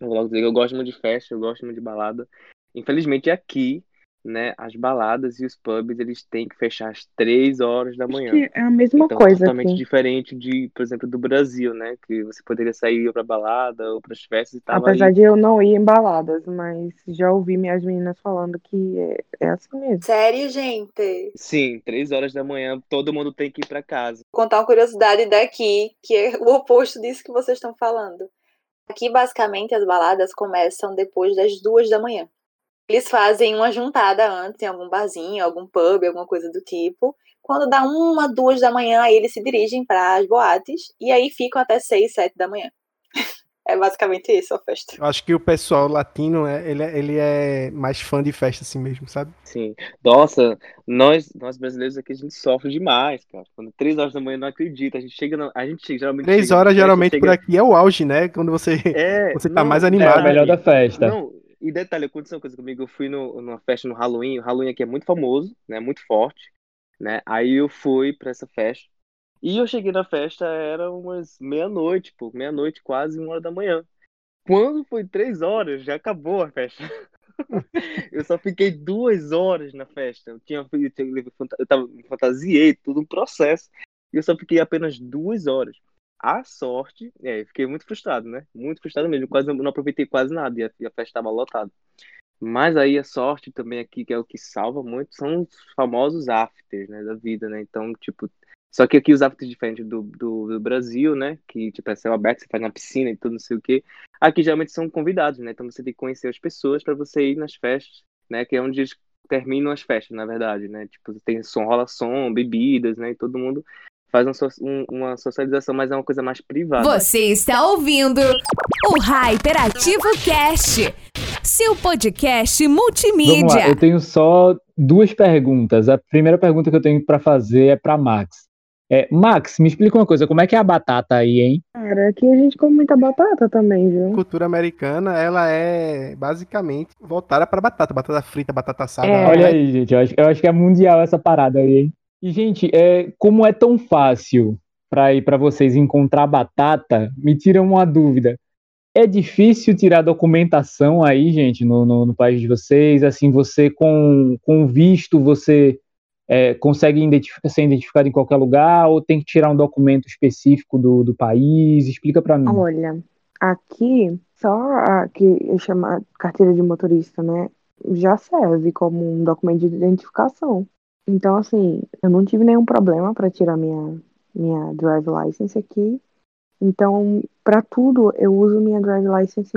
Eu logo dizer, eu gosto muito de festa, eu gosto muito de balada. Infelizmente aqui né, as baladas e os pubs, eles têm que fechar às três horas da manhã. Acho que é a mesma então, coisa totalmente aqui. diferente de, por exemplo, do Brasil, né, que você poderia sair para balada ou para as festas e tal. Apesar aí... de eu não ir em baladas, mas já ouvi minhas meninas falando que é, é assim mesmo. Sério, gente? Sim, três horas da manhã, todo mundo tem que ir para casa. Vou contar uma curiosidade daqui, que é o oposto disso que vocês estão falando. Aqui, basicamente, as baladas começam depois das duas da manhã. Eles fazem uma juntada antes em algum barzinho, algum pub, alguma coisa do tipo. Quando dá uma, duas da manhã, aí eles se dirigem para as boates e aí ficam até seis, sete da manhã. <laughs> É basicamente isso a festa. Eu acho que o pessoal latino, é, ele, é, ele é mais fã de festa assim mesmo, sabe? Sim. Nossa, nós, nós brasileiros aqui, a gente sofre demais, cara. Quando três horas da manhã, não acredita. A gente chega, no, a gente geralmente Três chega, horas, geralmente, chega... por aqui é o auge, né? Quando você, é, <laughs> você tá não, mais animado. É o melhor da festa. Não, e detalhe, aconteceu uma coisa comigo, eu fui no, numa festa no Halloween, o Halloween aqui é muito famoso, né, muito forte, né, aí eu fui pra essa festa, e eu cheguei na festa, era umas meia-noite, pô, meia-noite, quase uma hora da manhã. Quando foi três horas, já acabou a festa. <laughs> eu só fiquei duas horas na festa, eu tinha, eu, tinha, eu tava, me fantasiei, tudo um processo, e eu só fiquei apenas duas horas. A sorte, é, fiquei muito frustrado, né? Muito frustrado mesmo, quase não aproveitei quase nada e a, e a festa estava lotada. Mas aí a sorte também aqui, que é o que salva muito, são os famosos afters, né, da vida, né? Então, tipo, só que aqui os afters diferentes do, do, do, Brasil, né, que, tipo, é céu aberto, você faz na piscina e tudo, não sei o quê. Aqui geralmente são convidados, né? Então você tem que conhecer as pessoas para você ir nas festas, né, que é onde eles terminam as festas, na verdade, né? Tipo, tem som, rola som, bebidas, né, e todo mundo faz um, uma socialização, mas é uma coisa mais privada. Você está ouvindo o Hyperativo Cast, seu podcast multimídia. Vamos lá, eu tenho só duas perguntas. A primeira pergunta que eu tenho para fazer é para Max. É, Max, me explica uma coisa, como é que é a batata aí, hein? Cara, aqui a gente come muita batata também, viu? A cultura americana, ela é basicamente voltada para batata, batata frita, batata assada. É. Olha aí, gente, eu acho, eu acho que é mundial essa parada aí, hein? E, gente, é, como é tão fácil para ir para vocês encontrar batata, me tira uma dúvida. É difícil tirar documentação aí, gente, no, no, no país de vocês? Assim, você com, com visto, você é, consegue identificar, ser identificado em qualquer lugar ou tem que tirar um documento específico do, do país? Explica para mim. Olha, aqui, só a que chama carteira de motorista, né? Já serve como um documento de identificação. Então, assim, eu não tive nenhum problema para tirar minha, minha drive license aqui. Então, para tudo, eu uso minha drive license,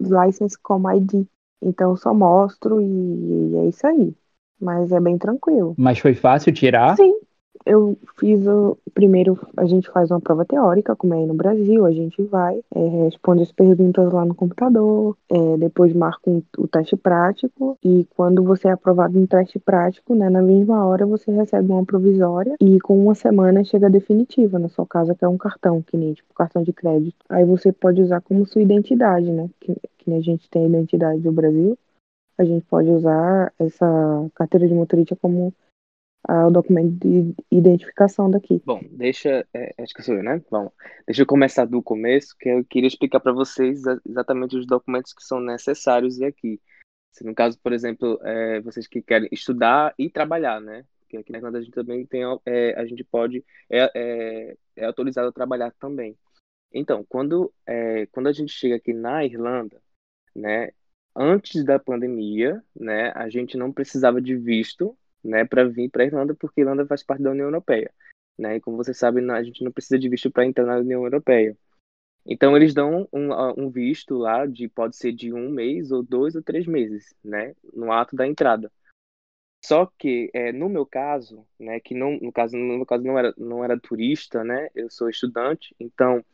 license como ID. Então, eu só mostro e, e é isso aí. Mas é bem tranquilo. Mas foi fácil tirar? Sim, eu fiz o. Primeiro, a gente faz uma prova teórica, como é aí no Brasil, a gente vai, é, responde as perguntas lá no computador, é, depois marca um, o teste prático, e quando você é aprovado no teste prático, né, na mesma hora você recebe uma provisória, e com uma semana chega a definitiva, na sua casa, que é um cartão, que nem tipo cartão de crédito. Aí você pode usar como sua identidade, né? Que, que a gente tem a identidade do Brasil, a gente pode usar essa carteira de motorista como o documento de identificação daqui. Bom, deixa. É, acho que sou eu, né? Bom, deixa eu começar do começo, que eu queria explicar para vocês exatamente os documentos que são necessários aqui. Se no caso, por exemplo, é, vocês que querem estudar e trabalhar, né? Porque aqui na Irlanda a gente também tem. É, a gente pode. É, é, é, autorizado a trabalhar também. Então, quando, é, quando a gente chega aqui na Irlanda, né? Antes da pandemia, né, a gente não precisava de visto né, para vir para a Irlanda, porque a Irlanda faz parte da União Europeia. Né? E como você sabe, a gente não precisa de visto para entrar na União Europeia. Então eles dão um, um, visto lá de pode ser de um mês ou dois ou três meses, né, no ato da entrada. Só que é, no meu caso, né, que não, no caso no meu caso não era não era turista, né, eu sou estudante. Então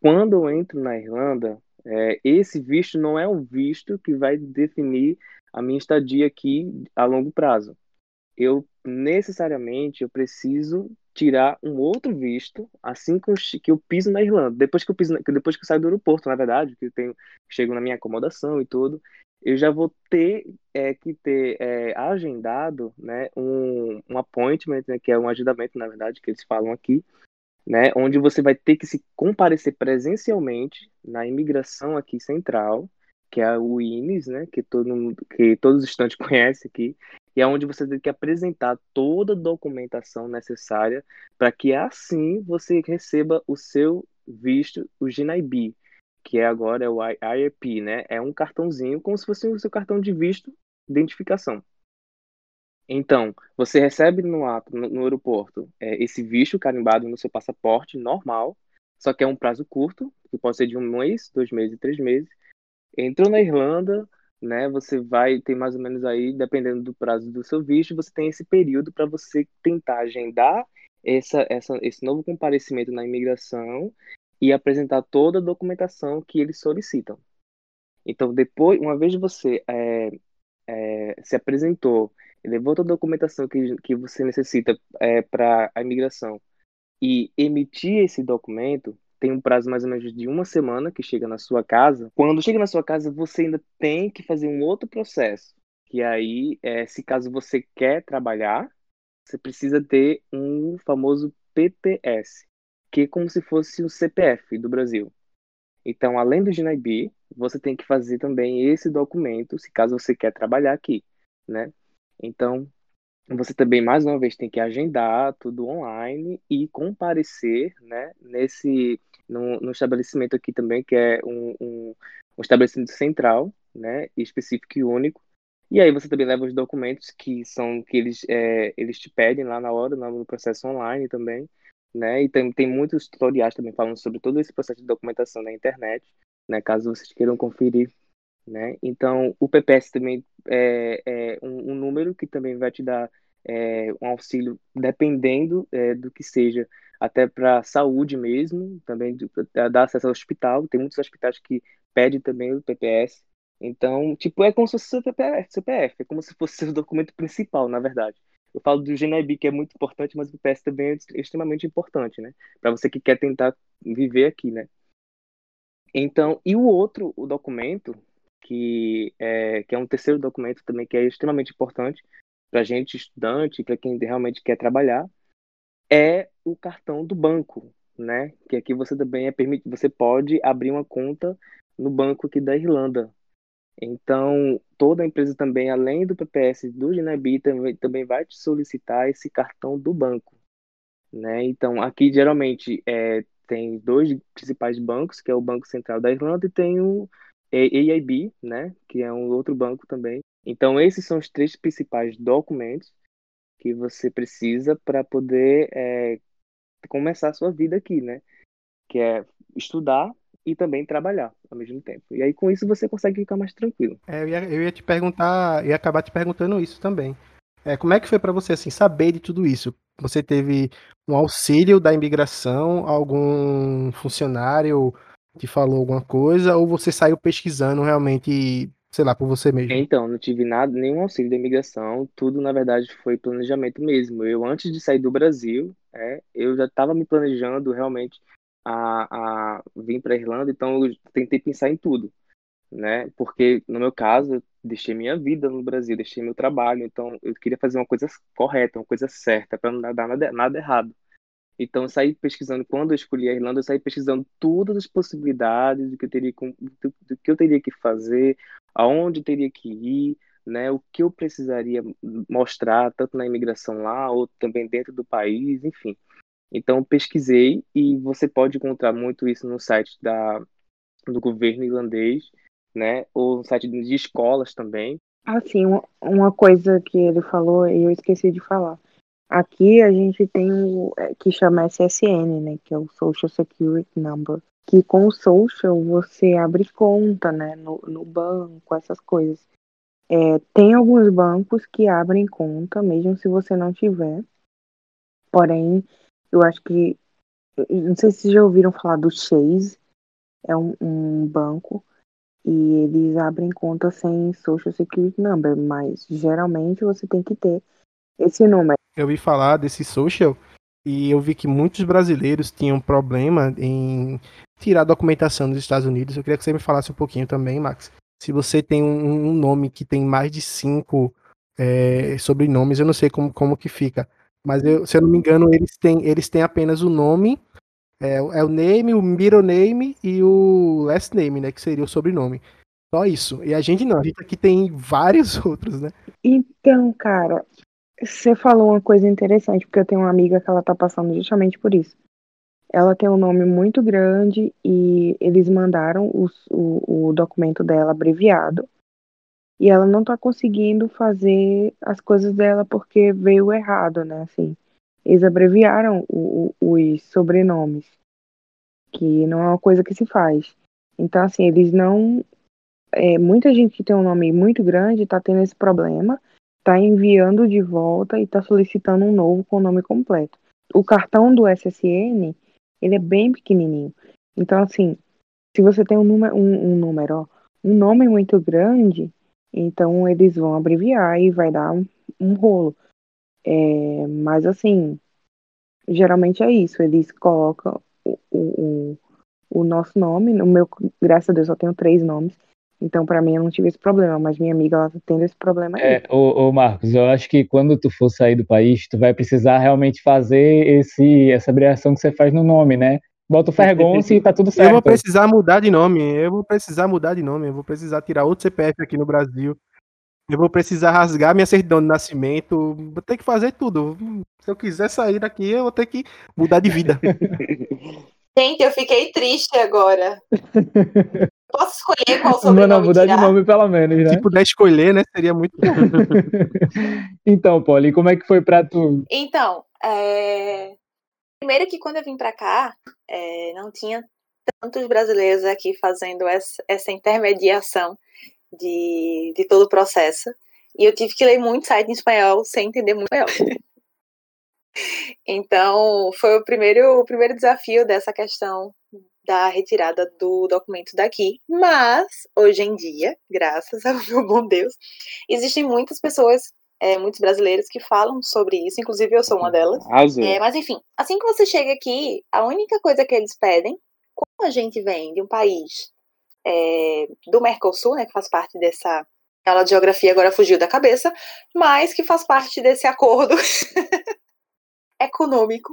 quando eu entro na Irlanda, É, esse visto não é um visto que vai definir a minha estadia aqui a longo prazo. Eu necessariamente eu preciso tirar um outro visto assim que eu piso na Irlanda. Depois que eu piso, depois que eu saio do aeroporto, na verdade, que eu tenho, chego na minha acomodação e tudo, eu já vou ter é, que ter é, agendado, né, um, um appointment, né, que é um agendamento, na verdade, que eles falam aqui, né, onde você vai ter que se comparecer presencialmente na imigração aqui central, que é o INES, né, que todo mundo, que todos os estudantes <laughs> conhecem aqui, e é onde você tem que apresentar toda a documentação necessária para que assim você receba o seu visto, o GNIB, que é agora é o IRP, né? É um cartãozinho como se fosse o seu cartão de visto, identificação. Então, você recebe no ato, no, no aeroporto, é, esse visto carimbado no seu passaporte normal, só que é um prazo curto, que pode ser de um mês, dois meses, três meses. Entrou na Irlanda, né? Você vai ter mais ou menos aí, dependendo do prazo do seu visto, você tem esse período para você tentar agendar essa, essa, esse novo comparecimento na imigração e apresentar toda a documentação que eles solicitam. Então, depois, uma vez você é, é, se apresentou, levou toda a documentação que, que você necessita é, para a imigração e emitir esse documento, tem um prazo mais ou menos de uma semana que chega na sua casa. Quando chega na sua casa, você ainda tem que fazer um outro processo. Que aí, é, se caso você quer trabalhar, você precisa ter um famoso PPS, que é como se fosse o CPF do Brasil. Então, além do GNIB, você tem que fazer também esse documento, se caso você quer trabalhar aqui, né? Então, você também mais uma vez tem que agendar tudo online e comparecer, né, nesse no, estabelecimento aqui também que é um, um, um, estabelecimento central, né, específico e único. E aí você também leva os documentos que são que eles é, eles te pedem lá na hora no processo online também, né? E tem, tem muitos tutoriais também falando sobre todo esse processo de documentação na internet, né? Caso vocês queiram conferir né? Então, o PPS também é, é um, um, número que também vai te dar é, um auxílio dependendo é, do que seja, até para saúde mesmo, também dar acesso ao hospital. Tem muitos hospitais que pedem também o PPS. Então, tipo, é como se fosse o CPF, é como se fosse <laughs> o documento principal, na verdade. Eu falo do GNIB, que é muito importante, mas o PPS também é extremamente importante, né? Para você que quer tentar viver aqui, né? Então, e o outro, o documento, que é, que é um terceiro documento também que é extremamente importante para gente, estudante, para quem realmente quer trabalhar, é o cartão do banco, né? Que aqui você também é permitido, você pode abrir uma conta no banco aqui da Irlanda. Então, toda empresa também, além do PPS do Ginebi, também, também vai te solicitar esse cartão do banco, né? Então, aqui geralmente é, tem dois principais bancos, que é o Banco Central da Irlanda e tem o AIB, né, que é um outro banco também. Então, esses são os três principais documentos que você precisa para poder é, começar a sua vida aqui, né? Que é estudar e também trabalhar ao mesmo tempo. E aí, com isso, você consegue ficar mais tranquilo. É, eu, ia, eu ia te perguntar, ia acabar te perguntando isso também. É, como é que foi para você assim saber de tudo isso? Você teve um auxílio da imigração, algum funcionário te falou alguma coisa ou você saiu pesquisando realmente, sei lá, por você mesmo? Então, não tive nada, nenhum auxílio da imigração, tudo na verdade foi planejamento mesmo. Eu, antes de sair do Brasil, é, eu já estava me planejando realmente a, a vir para a Irlanda, então eu tentei pensar em tudo, né? Porque no meu caso, eu deixei minha vida no Brasil, deixei meu trabalho, então eu queria fazer uma coisa correta, uma coisa certa, para não dar nada, nada errado. Então, eu saí pesquisando, quando eu escolhi a Irlanda, eu saí pesquisando todas as possibilidades do que eu teria, do, do que eu teria que fazer, aonde eu teria que ir, né, o que eu precisaria mostrar, tanto na imigração lá, ou também dentro do país, enfim. Então, pesquisei e você pode encontrar muito isso no site da, do governo irlandês, né, ou no site de escolas também. Assim, uma coisa que ele falou e eu esqueci de falar. Aqui a gente tem o é, que chama SSN, né, que é o Social Security Number, que com o Social você abre conta, né, no, no banco, essas coisas. É, tem alguns bancos que abrem conta, mesmo se você não tiver. Porém, eu acho que, não sei se já ouviram falar do Chase, é um, um banco e eles abrem conta sem Social Security Number, mas geralmente você tem que ter esse número. Eu ouvi falar desse social e eu vi que muitos brasileiros tinham problema em tirar documentação dos Estados Unidos. Eu queria que você me falasse um pouquinho também, Max. Se você tem um, um nome que tem mais de cinco é, sobrenomes, eu não sei como, como que fica. Mas eu, se eu não me engano, eles têm, eles têm apenas o nome, é, é o name, o middle name e o last name, né? Que seria o sobrenome. Só isso. E a gente não, a gente aqui tem vários <laughs> outros, né? Então, cara, você falou uma coisa interessante, porque eu tenho uma amiga que ela tá passando justamente por isso. Ela tem um nome muito grande e eles mandaram os, o, o documento dela abreviado. E ela não tá conseguindo fazer as coisas dela porque veio errado, né? Assim, eles abreviaram o, o, os sobrenomes, que não é uma coisa que se faz. Então, assim, eles não. É, muita gente que tem um nome muito grande tá tendo esse problema, tá enviando de volta e tá solicitando um novo com o nome completo. O cartão do SSN, ele é bem pequenininho. Então, assim, se você tem um número, um, um número, um nome muito grande, então eles vão abreviar e vai dar um, um rolo. É, mas assim, geralmente é isso, eles colocam o, o, o nosso nome, no meu, graças a Deus, só tenho três nomes. Então, para mim, eu não tive esse problema, mas minha amiga, ela tá tendo esse problema aí. É, ô, ô, Marcos, eu acho que quando tu for sair do país, tu vai precisar realmente fazer esse, essa abreviação que você faz no nome, né? Bota o Fergonce e tá tudo certo. Eu vou precisar mudar de nome, eu vou precisar mudar de nome, eu vou precisar tirar outro CPF aqui no Brasil. Eu vou precisar rasgar minha certidão de nascimento, vou ter que fazer tudo. Se eu quiser sair daqui, eu vou ter que mudar de vida. <laughs> Gente, eu fiquei triste agora. <laughs> Posso escolher qual sobrenome Não, não, mudar tirar? de nome pelo menos, né? Se puder escolher, né, seria muito bom. <laughs> então, Polly, como é que foi pra tu? Então, é, primeiro que quando eu vim pra cá, é, não tinha tantos brasileiros aqui fazendo essa, essa intermediação de, de todo o processo. E eu tive que ler muito site em espanhol sem entender muito espanhol. <laughs> Então, foi o primeiro, o primeiro desafio dessa questão da retirada do documento daqui. Mas, hoje em dia, graças <laughs> ao meu bom Deus, existem muitas pessoas, é, muitos brasileiros que falam sobre isso, inclusive eu sou uma delas. É, mas enfim, assim que você chega aqui, a única coisa que eles pedem, como a gente vem de um país é, do Mercosul, né, que faz parte dessa. A aula de geografia agora fugiu da cabeça, mas que faz parte desse acordo <laughs> econômico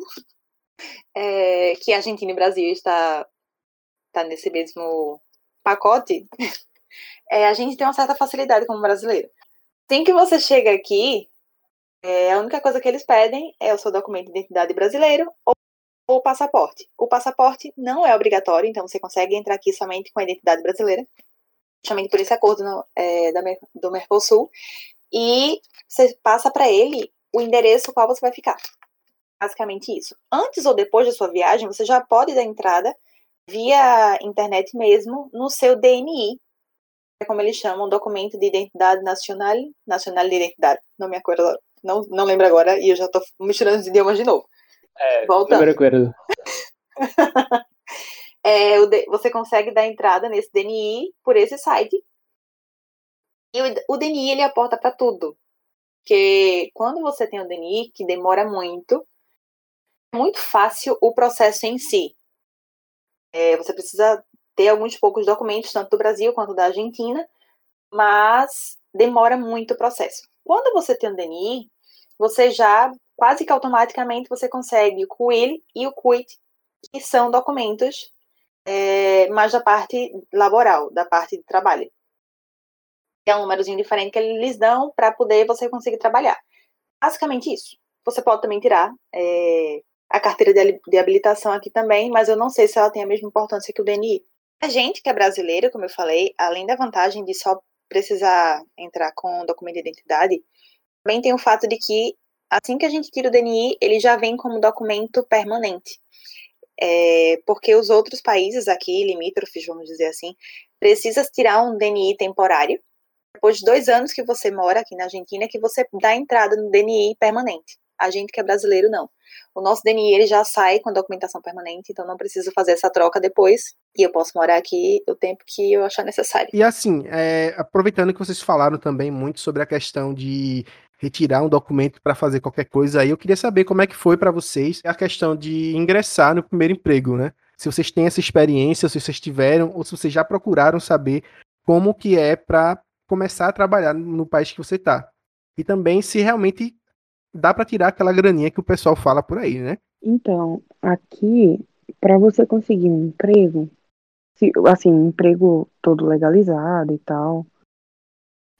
é, que a Argentina e Brasil está, está nesse mesmo pacote. <laughs> É, a gente tem uma certa facilidade como brasileiro. Assim que você chega aqui, é, a única coisa que eles pedem é o seu documento de identidade brasileiro ou o passaporte. O passaporte não é obrigatório, então você consegue entrar aqui somente com a identidade brasileira, somente por esse acordo no, é, da, do Mercosul, e você passa para ele o endereço qual você vai ficar. Basicamente isso. Antes ou depois da sua viagem, você já pode dar entrada via internet mesmo no seu DNI, é como eles chamam, documento de identidade nacional, nacional de identidade. Não me acordo, não, não lembro agora e eu já estou misturando os idiomas de novo. É, Voltando. <laughs> É, você consegue dar entrada nesse DNI por esse site. E o, o DNI ele aporta para tudo. Porque quando você tem o DNI, que demora muito, é muito fácil o processo em si. É, você precisa ter alguns poucos documentos, tanto do Brasil quanto da Argentina, mas demora muito o processo. Quando você tem o DNI, você já, quase que automaticamente, você consegue o CUIL e o CUIT, que são documentos é, mais da parte laboral, da parte de trabalho. É um númerozinho diferente que eles dão para poder você conseguir trabalhar. Basicamente isso. Você pode também tirar é, a carteira de, habilitação aqui também, mas eu não sei se ela tem a mesma importância que o DNI. A gente que é brasileiro, como eu falei, além da vantagem de só precisar entrar com o documento de identidade, também tem o fato de que assim que a gente tira o DNI, ele já vem como documento permanente. É, porque os outros países aqui, limítrofes, vamos dizer assim, precisa tirar um DNI temporário. Depois de dois anos que você mora aqui na Argentina, que você dá entrada no DNI permanente. A gente que é brasileiro, não. O nosso DNI ele já sai com a documentação permanente, então não preciso fazer essa troca depois. E eu posso morar aqui o tempo que eu achar necessário. E assim, é, aproveitando que vocês falaram também muito sobre a questão de retirar um documento para fazer qualquer coisa aí, eu queria saber como é que foi para vocês a questão de ingressar no primeiro emprego, né? Se vocês têm essa experiência, se vocês tiveram, ou se vocês já procuraram saber como que é para começar a trabalhar no país que você está. E também se realmente dá para tirar aquela graninha que o pessoal fala por aí, né? Então, aqui, para você conseguir um emprego, se, assim, um emprego todo legalizado e tal,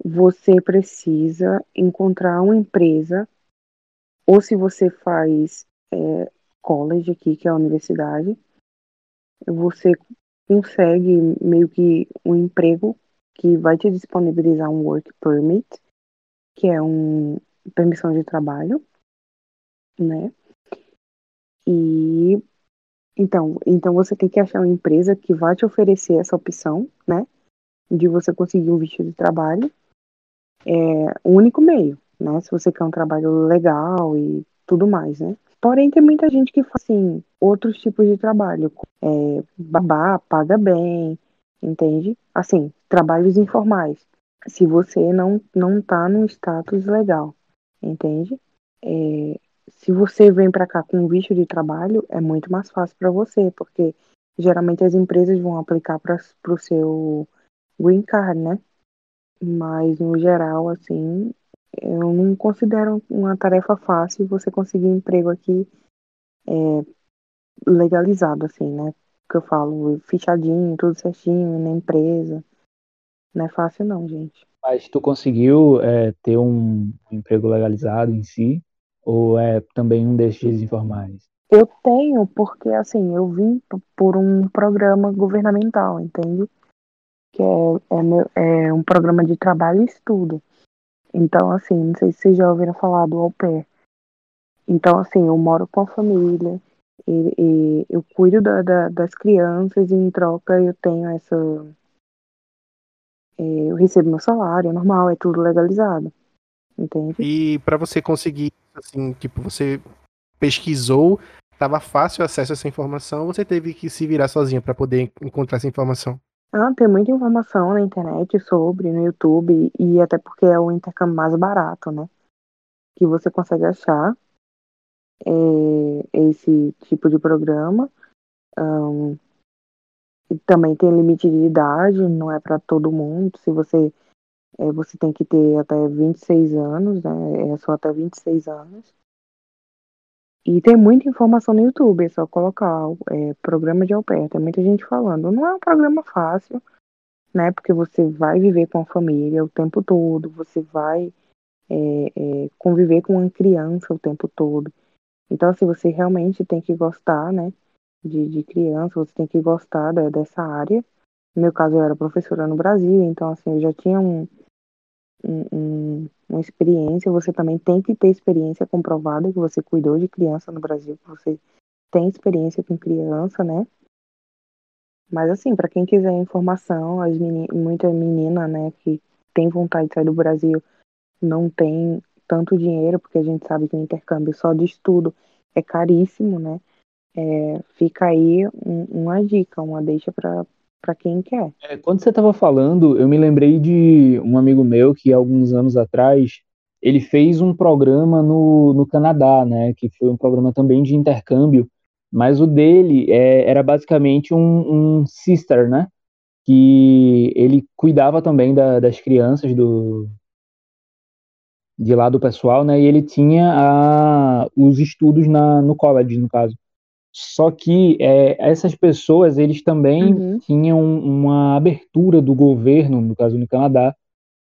você precisa encontrar uma empresa, ou se você faz é, college aqui, que é a universidade, você consegue meio que um emprego que vai te disponibilizar um work permit, que é um permissão de trabalho, né? E então, então você tem que achar uma empresa que vai te oferecer essa opção, né? De você conseguir um visto de trabalho. É o único meio, né? Se você quer um trabalho legal e tudo mais, né? Porém, tem muita gente que faz, assim, outros tipos de trabalho. É, babá, paga bem, entende? Assim, trabalhos informais. Se você não, não tá num status legal, entende? É, se você vem para cá com um visto de trabalho, é muito mais fácil para você, porque geralmente as empresas vão aplicar para o seu green card, né? Mas no geral, assim, eu não considero uma tarefa fácil você conseguir emprego aqui é, legalizado, assim, né? Que eu falo, fichadinho, tudo certinho, na empresa. Não é fácil não, gente. Mas tu conseguiu é, ter um emprego legalizado em si? Ou é também um desses informais? Eu tenho, porque assim, eu vim por um programa governamental, entende? Que é, é, é um programa de trabalho e estudo. Então, assim, não sei se vocês já ouviram falar do au pair. Então, assim, eu moro com a família, e, e eu cuido da, da, das crianças e em troca eu tenho essa. É, eu recebo meu salário normal, é tudo legalizado. Entende? E para você conseguir, assim, tipo, você pesquisou, estava fácil acesso a essa informação, você teve que se virar sozinha para poder encontrar essa informação? Ah, tem muita informação na internet sobre, no YouTube, e até porque é o intercâmbio mais barato, né? Que você consegue achar é, esse tipo de programa. Um, também tem limite de idade, não é para todo mundo. Se você é, você tem que ter até 26 anos, né? É só até 26 anos. E tem muita informação no YouTube, é só colocar é, programa de pair, tem muita gente falando. Não é um programa fácil, né? Porque você vai viver com a família o tempo todo, você vai é, é, conviver com uma criança o tempo todo. Então, assim, você realmente tem que gostar, né? De, de criança, você tem que gostar da, dessa área. No meu caso, eu era professora no Brasil, então, assim, eu já tinha um, um, uma experiência, você também tem que ter experiência comprovada que você cuidou de criança no Brasil, que você tem experiência com criança, né? Mas assim, para quem quiser informação, as meni muita menina, né, que tem vontade de sair do Brasil, não tem tanto dinheiro, porque a gente sabe que o intercâmbio só de estudo é caríssimo, né? É, fica aí um, uma dica, uma deixa para quem quer. É, quando você estava falando, eu me lembrei de um amigo meu que alguns anos atrás ele fez um programa no, no Canadá, né? Que foi um programa também de intercâmbio, mas o dele é, era basicamente um, um, sister, né? Que ele cuidava também da, das crianças do de lá do pessoal, né? E ele tinha a, os estudos na, no college, no caso. Só que é, essas pessoas, eles também uhum. tinham uma abertura do governo, no caso no Canadá,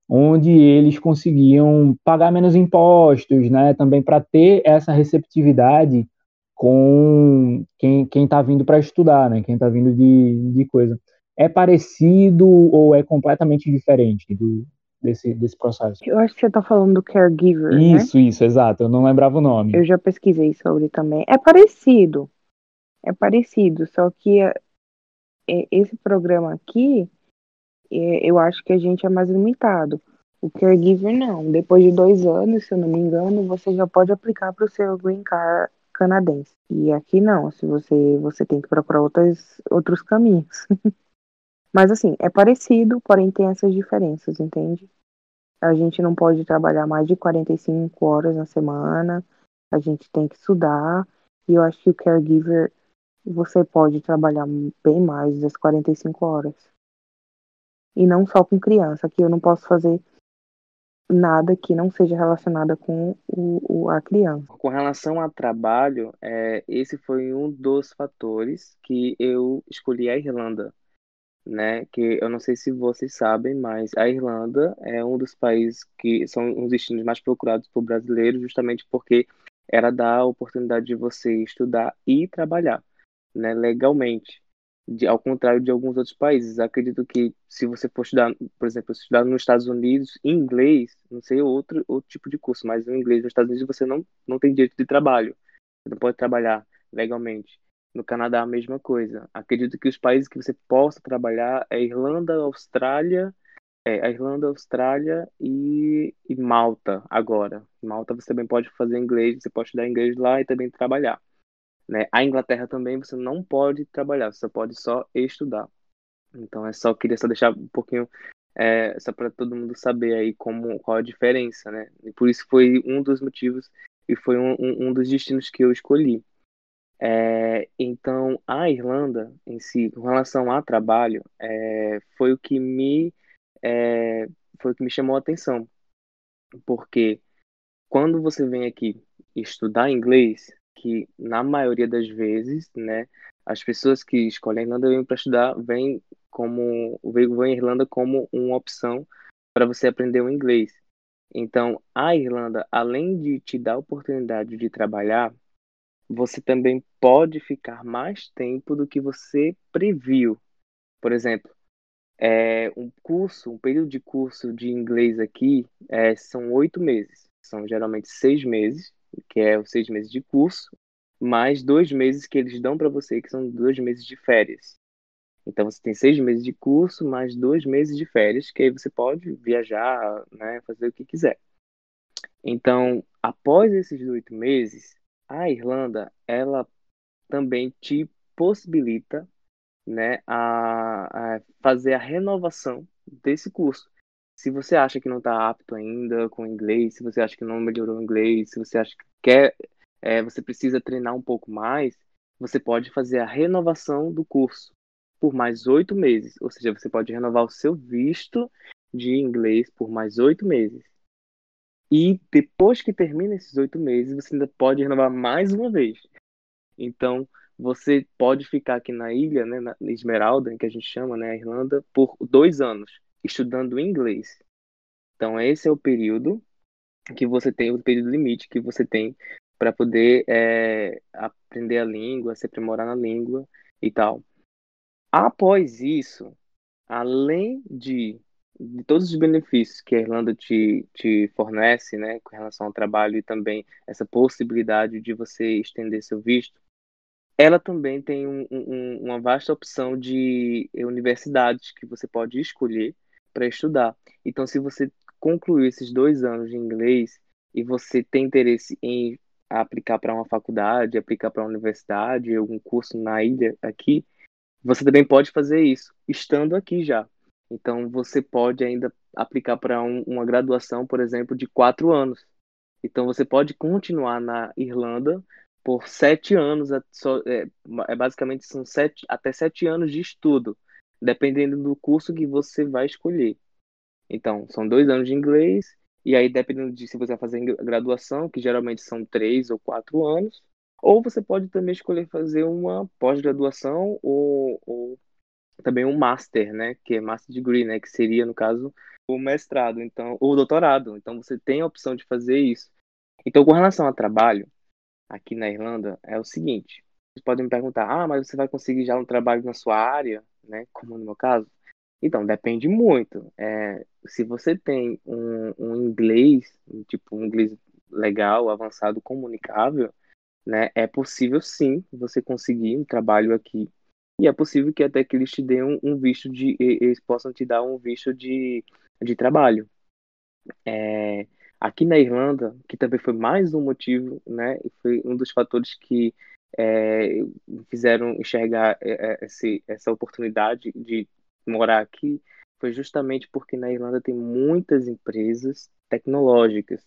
onde eles conseguiam pagar menos impostos, né? Também para ter essa receptividade com quem está vindo para estudar, né? Quem está vindo de, de coisa. É parecido ou é completamente diferente do, desse, desse processo? Eu acho que você está falando do caregiver, Isso, né? isso, exato. Eu não lembrava o nome. Eu já pesquisei sobre também. É parecido é parecido, só que é, esse programa aqui, é, eu acho que a gente é mais limitado. O caregiver não. Depois de dois anos, se eu não me engano, você já pode aplicar para o seu green card canadense. E aqui não, se você você tem que procurar outros outros caminhos. <laughs> Mas assim, é parecido, porém tem essas diferenças, entende? A gente não pode trabalhar mais de 45 horas na semana. A gente tem que estudar. E eu acho que o caregiver você pode trabalhar bem mais das 45 horas. E não só com criança, que eu não posso fazer nada que não seja relacionada com o, o, a criança. Com relação a trabalho, é, esse foi um dos fatores que eu escolhi a Irlanda, né? Que eu não sei se vocês sabem, mas a Irlanda é um dos países que são os destinos mais procurados por brasileiros, justamente porque ela dá a oportunidade de você estudar e trabalhar, né? Legalmente de, ao contrário de alguns outros países. Acredito que se você for estudar, por exemplo, estudar nos Estados Unidos inglês, não sei outro, outro tipo de curso, mas em inglês nos Estados Unidos você não, não tem direito de trabalho. Você não pode trabalhar legalmente. No Canadá, a mesma coisa. Acredito que os países que você possa trabalhar é Irlanda, Austrália, é, a Irlanda, Austrália e, e Malta agora. Malta você também pode fazer inglês, você pode estudar inglês lá e também trabalhar. Né? A Inglaterra também você não pode trabalhar, você pode só estudar. Então é só queria só deixar um pouquinho é, só para todo mundo saber aí como qual a diferença, né? E por isso foi um dos motivos e foi um, um, um dos destinos que eu escolhi. É, então a Irlanda em si, com relação a trabalho, é, foi o que me é, foi o que me chamou a atenção, porque quando você vem aqui estudar inglês, que na maioria das vezes, né, as pessoas que escolhem a Irlanda vêm para estudar, vêm como vêm a Irlanda como uma opção para você aprender o inglês. Então, a Irlanda, além de te dar a oportunidade de trabalhar, você também pode ficar mais tempo do que você previu. Por exemplo, é, um curso, um período de curso de inglês aqui é, são oito meses. São geralmente seis meses que é os seis meses de curso, mais dois meses que eles dão para você, que são dois meses de férias. Então você tem seis meses de curso, mais dois meses de férias, que aí você pode viajar, né, fazer o que quiser. Então, após esses oito meses, a Irlanda ela também te possibilita né, a, a fazer a renovação desse curso. Se você acha que não está apto ainda com inglês, se você acha que não melhorou o inglês, se você acha que quer, é, você precisa treinar um pouco mais, você pode fazer a renovação do curso por mais oito meses. Ou seja, você pode renovar o seu visto de inglês por mais oito meses. E depois que termina esses oito meses, você ainda pode renovar mais uma vez. Então, você pode ficar aqui na ilha, né, na Esmeralda, que a gente chama, né, a Irlanda, por dois anos estudando inglês. Então, esse é o período que você tem, o período limite que você tem para poder é, aprender a língua, se aprimorar na língua e tal. Após isso, além de, de todos os benefícios que a Irlanda te, te fornece, né, com relação ao trabalho e também essa possibilidade de você estender seu visto, ela também tem um, um, uma vasta opção de universidades que você pode escolher para estudar. Então, se você concluir esses dois anos de inglês e você tem interesse em aplicar para uma faculdade, aplicar para uma universidade, algum curso na ilha aqui, você também pode fazer isso, estando aqui já. Então, você pode ainda aplicar para um, uma graduação, por exemplo, de quatro anos. Então, você pode continuar na Irlanda por sete anos, é, é, basicamente são sete, até sete anos de estudo dependendo do curso que você vai escolher. Então, são dois anos de inglês, e aí dependendo de se você vai fazer graduação, que geralmente são três ou quatro anos, ou você pode também escolher fazer uma pós-graduação ou, ou também um master, né, que é master degree, né, que seria no caso o mestrado, então, ou doutorado. Então você tem a opção de fazer isso. Então, com relação a trabalho, aqui na Irlanda é o seguinte: vocês podem me perguntar, ah, mas você vai conseguir já um trabalho na sua área? Né? Como no meu caso. Então, depende muito. É, se você tem um, um inglês, tipo um inglês legal, avançado, comunicável, né? É possível sim você conseguir um trabalho aqui. E é possível que até que eles te deem um, um visto de. Eles possam te dar um visto de, de trabalho. é, aqui na Irlanda, que também foi mais um motivo, né, e foi um dos fatores que é, fizeram enxergar é, é, esse, essa oportunidade de morar aqui, foi justamente porque na Irlanda tem muitas empresas tecnológicas.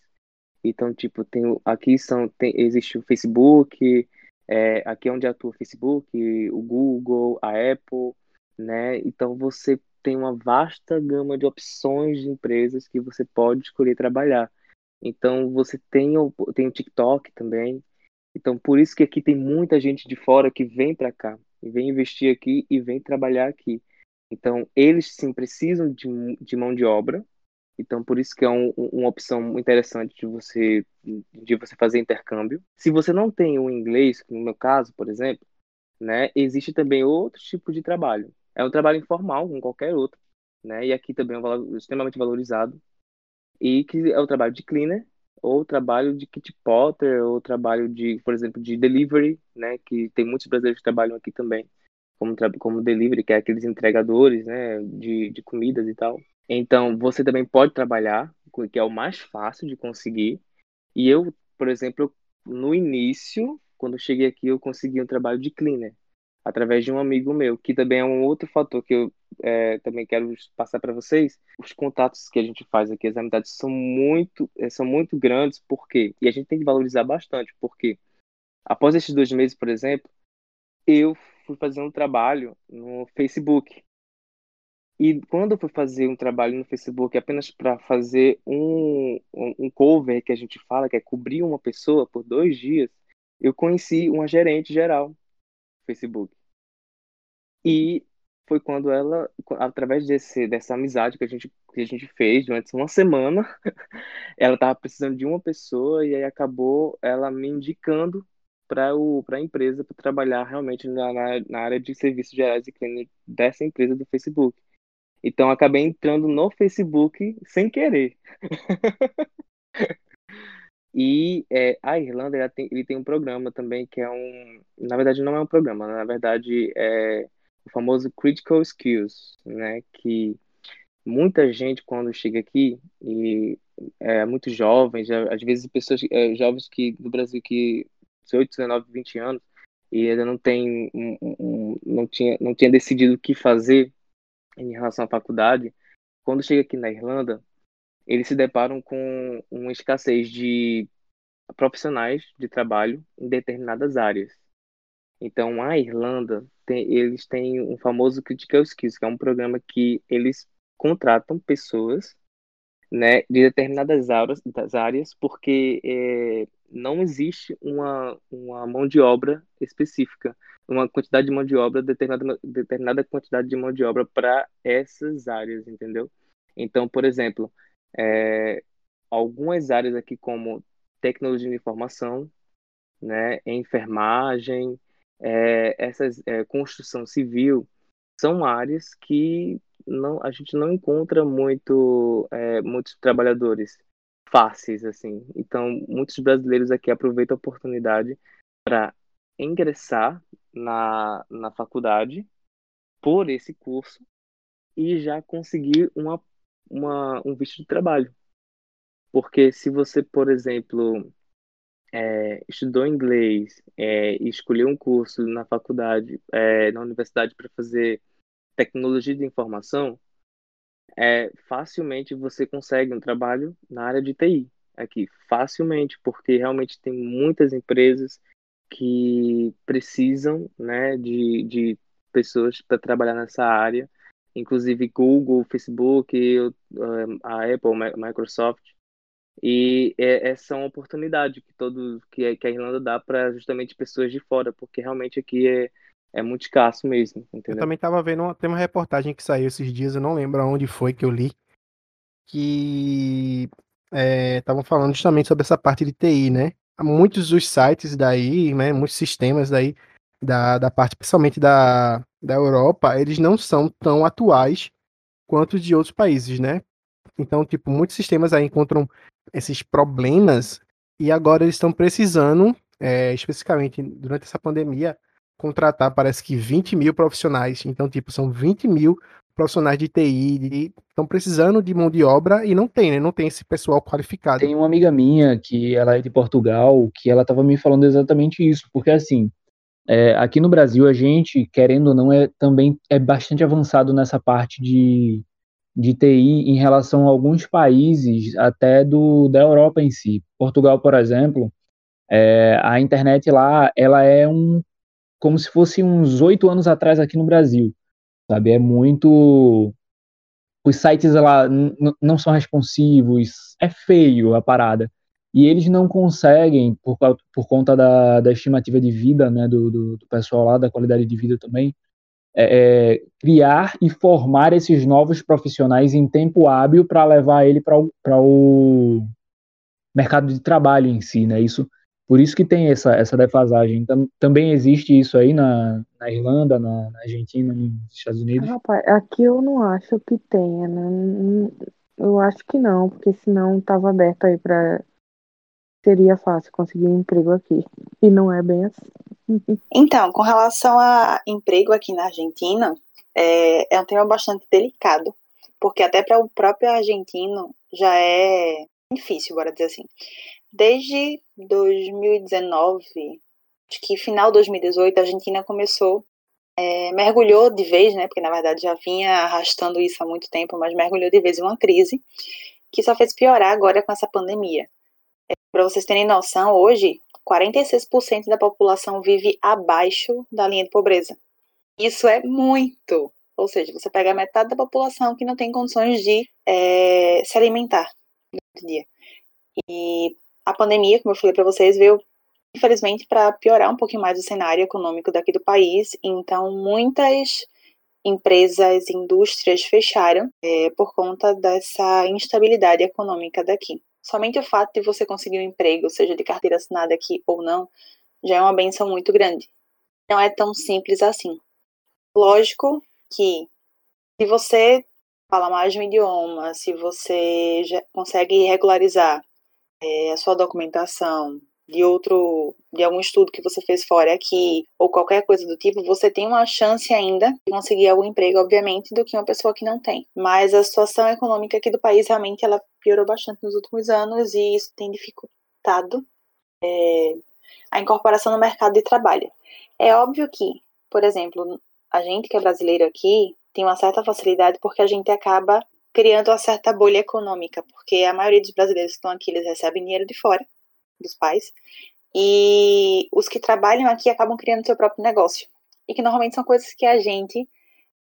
Então, tipo, tem aqui são tem, existe o Facebook, é, aqui é onde atua o Facebook, o Google, a Apple, né? Então você tem uma vasta gama de opções de empresas que você pode escolher trabalhar. Então você tem tem o TikTok também. Então por isso que aqui tem muita gente de fora que vem para cá, e vem investir aqui e vem trabalhar aqui. Então eles sim precisam de, de mão de obra. Então por isso que é um, uma opção interessante de você de você fazer intercâmbio. Se você não tem o inglês, no meu caso, por exemplo, né, existe também outro tipo de trabalho. É um trabalho informal, como qualquer outro, né? E aqui também é um extremamente valorizado e que é o trabalho de cleaner ou trabalho de kit potter ou trabalho de, por exemplo, de delivery, né, que tem muitos brasileiros que trabalham aqui também como como delivery, que é aqueles entregadores, né, de, de comidas e tal. Então, você também pode trabalhar, que é o mais fácil de conseguir. E eu, por exemplo, no início, quando eu cheguei aqui, eu consegui um trabalho de cleaner através de um amigo meu, que também é um outro fator que eu é, também quero passar para vocês. Os contatos que a gente faz aqui, as amizades são muito, é, são muito grandes, porque e a gente tem que valorizar bastante, porque após esses dois meses, por exemplo, eu fui fazer um trabalho no Facebook. E quando eu fui fazer um trabalho no Facebook apenas para fazer um, um cover que a gente fala, que é cobrir uma pessoa por dois dias, eu conheci uma gerente geral Facebook. E foi quando ela, através desse, dessa amizade que a gente, que a gente fez durante uma semana, <laughs> ela estava precisando de uma pessoa e aí acabou ela me indicando para a empresa para trabalhar realmente na, na, na, área de serviços gerais e clínicos dessa empresa do Facebook. Então acabei entrando no Facebook sem querer. <laughs> E é, a Irlanda tem, ele tem um programa também que é um. Na verdade, não é um programa, na verdade é o famoso Critical Skills, né? Que muita gente, quando chega aqui, e é muito jovens, às vezes pessoas é, jovens que do Brasil que 18, 19, 20 anos, e ainda não tem um, um, não tinha não tinha decidido o que fazer em relação à faculdade, quando chega aqui na Irlanda, eles se deparam com uma escassez de profissionais de trabalho em determinadas áreas. Então, a Irlanda, tem, eles têm um famoso Critical Skills, que é um programa que eles contratam pessoas né, de determinadas áreas, das áreas porque é, não existe uma, uma mão de obra específica, uma quantidade de mão de obra, determinada, determinada quantidade de mão de obra para essas áreas, entendeu? Então, por exemplo, é, algumas áreas aqui como tecnologia de informação, né, enfermagem, é, essas é, construção civil são áreas que não a gente não encontra muito é, muitos trabalhadores fáceis assim. Então muitos brasileiros aqui aproveitam a oportunidade para ingressar na, na faculdade por esse curso e já conseguir uma uma, um visto de trabalho. Porque se você, por exemplo, é, estudou inglês é, e escolheu um curso na faculdade, é, na universidade para fazer tecnologia de informação, é, facilmente você consegue um trabalho na área de TI aqui, facilmente, porque realmente tem muitas empresas que precisam né, de, de pessoas para trabalhar nessa área inclusive Google, Facebook, a Apple, Microsoft. E é, essa é uma oportunidade que todo que, que a Irlanda dá para justamente pessoas de fora, porque realmente aqui é, é muito escasso mesmo, entendeu? Eu também estava vendo, uma, tem uma reportagem que saiu esses dias, eu não lembro aonde foi que eu li, que estavam é, falando justamente sobre essa parte de TI, né? Muitos dos sites daí, né, muitos sistemas daí da, da parte, principalmente da, da Europa, eles não são tão atuais quanto de outros países, né? Então, tipo, muitos sistemas aí encontram esses problemas e agora eles estão precisando, é, especificamente durante essa pandemia, contratar, parece que 20 mil profissionais. Então, tipo, são 20 mil profissionais de TI, estão precisando de mão de obra e não tem, né? Não tem esse pessoal qualificado. Tem uma amiga minha que ela é de Portugal, que ela estava me falando exatamente isso, porque assim, é, aqui no Brasil a gente, querendo ou não, é também é bastante avançado nessa parte de, de TI em relação a alguns países, até do da Europa em si. Portugal, por exemplo, é, a internet lá, ela é um como se fosse uns oito anos atrás aqui no Brasil sabe? É muito. Os sites lá não são responsivos, é feio a parada. E eles não conseguem, por, por conta da, da estimativa de vida né, do, do, do pessoal lá, da qualidade de vida também, é, é, criar e formar esses novos profissionais em tempo hábil para levar ele para o mercado de trabalho em si, né? Isso por isso que tem essa, essa defasagem. Tam, também existe isso aí na, na Irlanda, na, na, Argentina, nos Estados Unidos? Rapaz, aqui eu não acho que tenha, né? Eu acho que não, porque senão estava aberto aí para seria fácil conseguir um emprego aqui. E não é bem assim. <laughs> Então, com relação a emprego aqui na Argentina, é, é um tema bastante delicado, porque até para o próprio argentino já é difícil, bora dizer assim desde 2019, acho que final de 2018, a Argentina começou, é, mergulhou de vez, né, porque na verdade já vinha arrastando isso há muito tempo, mas mergulhou de vez em uma crise que só fez piorar agora com essa pandemia. É, Para vocês terem noção, hoje 46% da população vive abaixo da linha de pobreza. Isso é muito. Ou seja, você pega metade da população que não tem condições de é, se alimentar no dia. E a pandemia, como eu falei para vocês, veio infelizmente para piorar um pouquinho mais o cenário econômico daqui do país. Então, muitas empresas, indústrias fecharam é, por conta dessa instabilidade econômica daqui. Somente o fato de você conseguir um emprego, seja de carteira assinada aqui ou não, já é uma benção muito grande. Não é tão simples assim. Lógico que se você fala mais de um idioma, se você já consegue regularizar é, a sua documentação de outro, de algum estudo que você fez fora aqui, ou qualquer coisa do tipo, você tem uma chance ainda de conseguir algum emprego, obviamente, do que uma pessoa que não tem. Mas a situação econômica aqui do país realmente ela piorou bastante nos últimos anos e isso tem dificultado é, a incorporação no mercado de trabalho. É óbvio que, por exemplo, a gente que é brasileiro aqui tem uma certa facilidade porque a gente acaba criando uma certa bolha econômica, porque a maioria dos brasileiros que estão aqui, eles recebem dinheiro de fora, dos pais, e os que trabalham aqui acabam criando seu próprio negócio, e que normalmente são coisas que a gente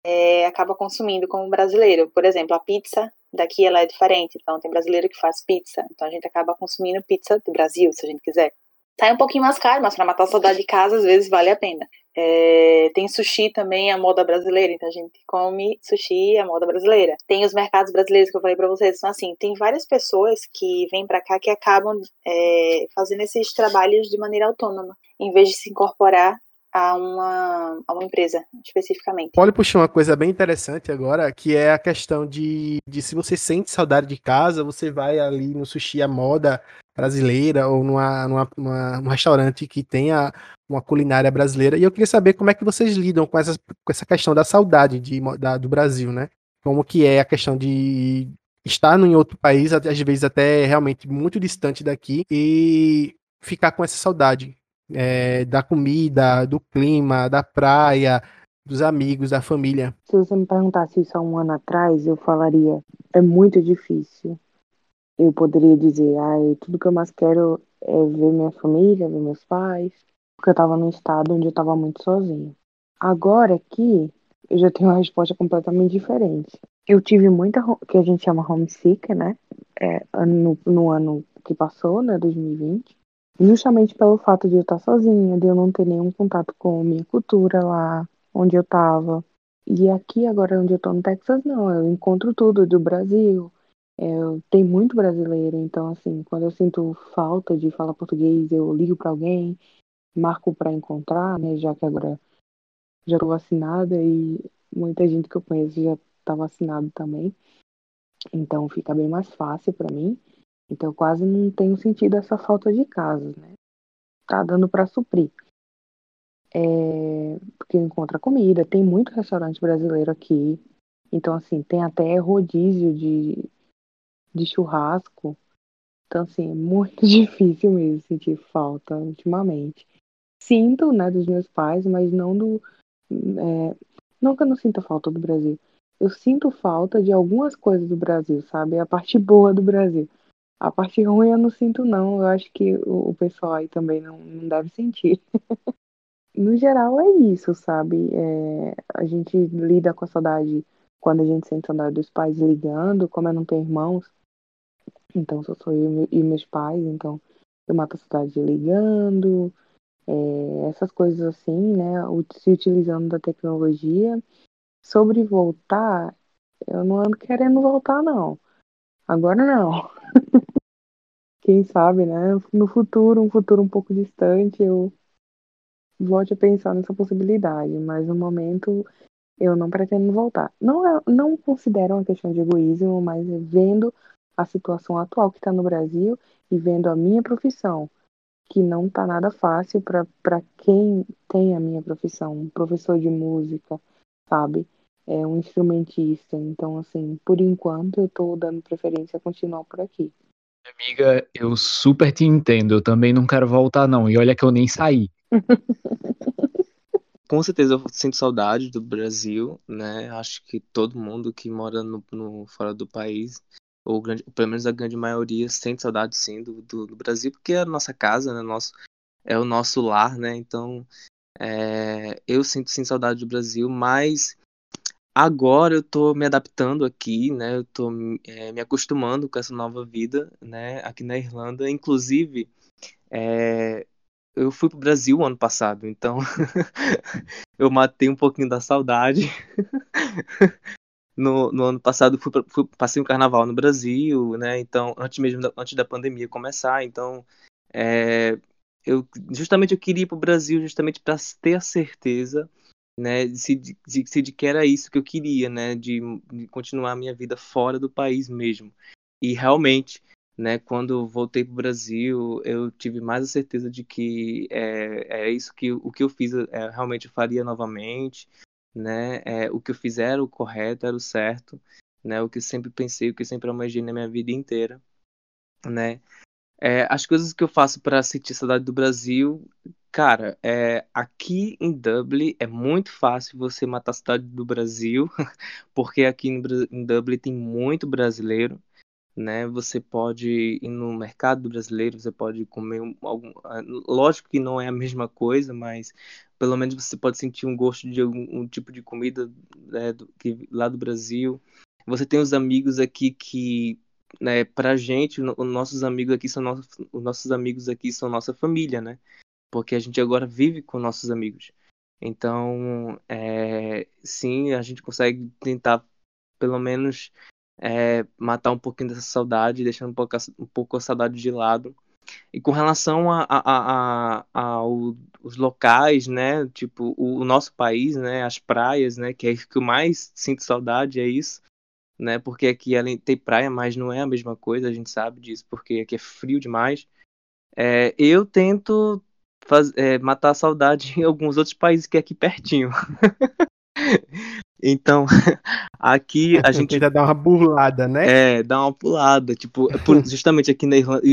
é, acaba consumindo como brasileiro. Por exemplo, a pizza daqui ela é diferente, então tem brasileiro que faz pizza, então a gente acaba consumindo pizza do Brasil, se a gente quiser. Sai um pouquinho mais caro, mas para matar a saudade de casa, às vezes vale a pena. É, tem sushi também, a moda brasileira, então a gente come sushi, a moda brasileira. Tem os mercados brasileiros que eu falei para vocês, então assim, tem várias pessoas que vêm para cá que acabam é, fazendo esses trabalhos de maneira autônoma, em vez de se incorporar a uma, a uma empresa, especificamente. Pode puxar uma coisa bem interessante agora, que é a questão de, de se você sente saudade de casa, você vai ali no sushi a moda brasileira ou numa, numa, numa, num restaurante que tenha uma culinária brasileira. E eu queria saber como é que vocês lidam com essa, com essa questão da saudade de, da, do Brasil, né? Como que é a questão de estar em outro país, às vezes até realmente muito distante daqui, e ficar com essa saudade é, da comida, do clima, da praia, dos amigos, da família. Se você me perguntasse isso há um ano atrás, eu falaria: é muito difícil eu poderia dizer, ai, tudo que eu mais quero é ver minha família, ver meus pais, porque eu estava num estado onde eu estava muito sozinha. Agora aqui, eu já tenho uma resposta completamente diferente. Eu tive muita, que a gente chama homesick, né? É, no, no ano que passou, né, 2020. Justamente pelo fato de eu estar sozinha, de eu não ter nenhum contato com minha cultura lá, onde eu estava. E aqui, agora onde eu estou no Texas, não. Eu encontro tudo do Brasil, é, tem muito brasileiro, então assim, quando eu sinto falta de falar português, eu ligo para alguém, marco para encontrar, né, já que agora já estou vacinada e muita gente que eu conheço já está vacinado também. Então fica bem mais fácil para mim. Então quase não tenho sentido essa falta de casa, né? Tá dando para suprir. É, porque encontra comida, tem muito restaurante brasileiro aqui. Então, assim, tem até rodízio de, de churrasco. Então, assim, é muito <laughs> difícil mesmo sentir falta ultimamente. Sinto, né, dos meus pais, mas não do. É, não que eu não sinta falta do Brasil. Eu sinto falta de algumas coisas do Brasil, sabe? A parte boa do Brasil. A parte ruim eu não sinto, não. Eu acho que o, pessoal aí também não, não deve sentir. <laughs> no geral, é isso, sabe? É, a gente lida com a saudade quando a gente sente saudade dos pais ligando, como eu não tenho irmãos. Então, só sou eu e meus pais, então eu mato a saudade ligando, é, essas coisas assim, né? Se utilizando da tecnologia. Sobre voltar, eu não ando querendo voltar, não. Agora não. <laughs> Quem sabe, né? No futuro, um futuro um pouco distante, eu volte a pensar nessa possibilidade. Mas no momento, eu não pretendo voltar. Não, é, não considero uma questão de egoísmo, mas vendo a situação atual que está no Brasil e vendo a minha profissão, que não está nada fácil para quem tem a minha profissão, um professor de música, sabe? É um instrumentista. Então, assim, por enquanto eu estou dando preferência a continuar por aqui. Amiga, eu super te entendo. Eu também não quero voltar, não. E olha que eu nem saí. <laughs> Com certeza eu sinto saudade do Brasil, né? Acho que todo mundo que mora no, no fora do país, ou grande, pelo menos a grande maioria, sente saudade sim do, do, do, Brasil, porque é a nossa casa, né? Nosso, é o nosso lar, né? Então é, eu sinto sim saudade do Brasil, mas Agora eu tô me adaptando aqui, né? Eu tô é, me acostumando com essa nova vida, né? Aqui na Irlanda. Inclusive, é, eu fui pro Brasil ano passado, então <laughs> eu matei um pouquinho da saudade. <laughs> No, no ano passado fui, fui, passei um carnaval no Brasil, né? Então, antes mesmo da, antes da pandemia começar, então é, eu justamente eu queria ir pro Brasil justamente para ter a certeza né, se, de, se de que era isso que eu queria, né, de, de continuar a minha vida fora do país mesmo. E realmente, né, quando voltei para o Brasil, eu tive mais a certeza de que é, é isso que o que eu fiz é, realmente eu faria novamente, né, é, o que eu fiz era o correto, era o certo, né, o que eu sempre pensei, o que eu sempre almejei na minha vida inteira, né. É, as coisas que eu faço para sentir saudade do Brasil Cara, é, aqui em Dublin é muito fácil você matar a cidade do Brasil, <laughs> porque aqui em, em Dublin tem muito brasileiro, né? Você pode ir no mercado brasileiro, você pode comer algum. Ah, lógico que não é a mesma coisa, mas pelo menos você pode sentir um gosto de algum um tipo de comida né, do, que, lá do Brasil. Você tem os amigos aqui que, né, pra gente, os nossos amigos aqui são nossos, os nossos amigos aqui são nossa família, né? porque a gente agora vive com nossos amigos. Então, é, sim, a gente consegue tentar, pelo menos, é, matar um pouquinho dessa saudade, deixando um pouco, um pouco a saudade de lado. E com relação a, a, a, aos locais, né, tipo, o, o, nosso país, né, as praias, né, que é que eu mais sinto saudade, é isso, né, porque aqui além tem praia, mas não é a mesma coisa, a gente sabe disso, porque aqui é frio demais. É, eu tento faz, é, matar a saudade <laughs> em alguns outros países que é aqui pertinho. <laughs> então, <laughs> aqui a <laughs> gente. Tenta dar uma burlada, né? É, dar uma pulada. Tipo, é <laughs> justamente aqui na Irlanda.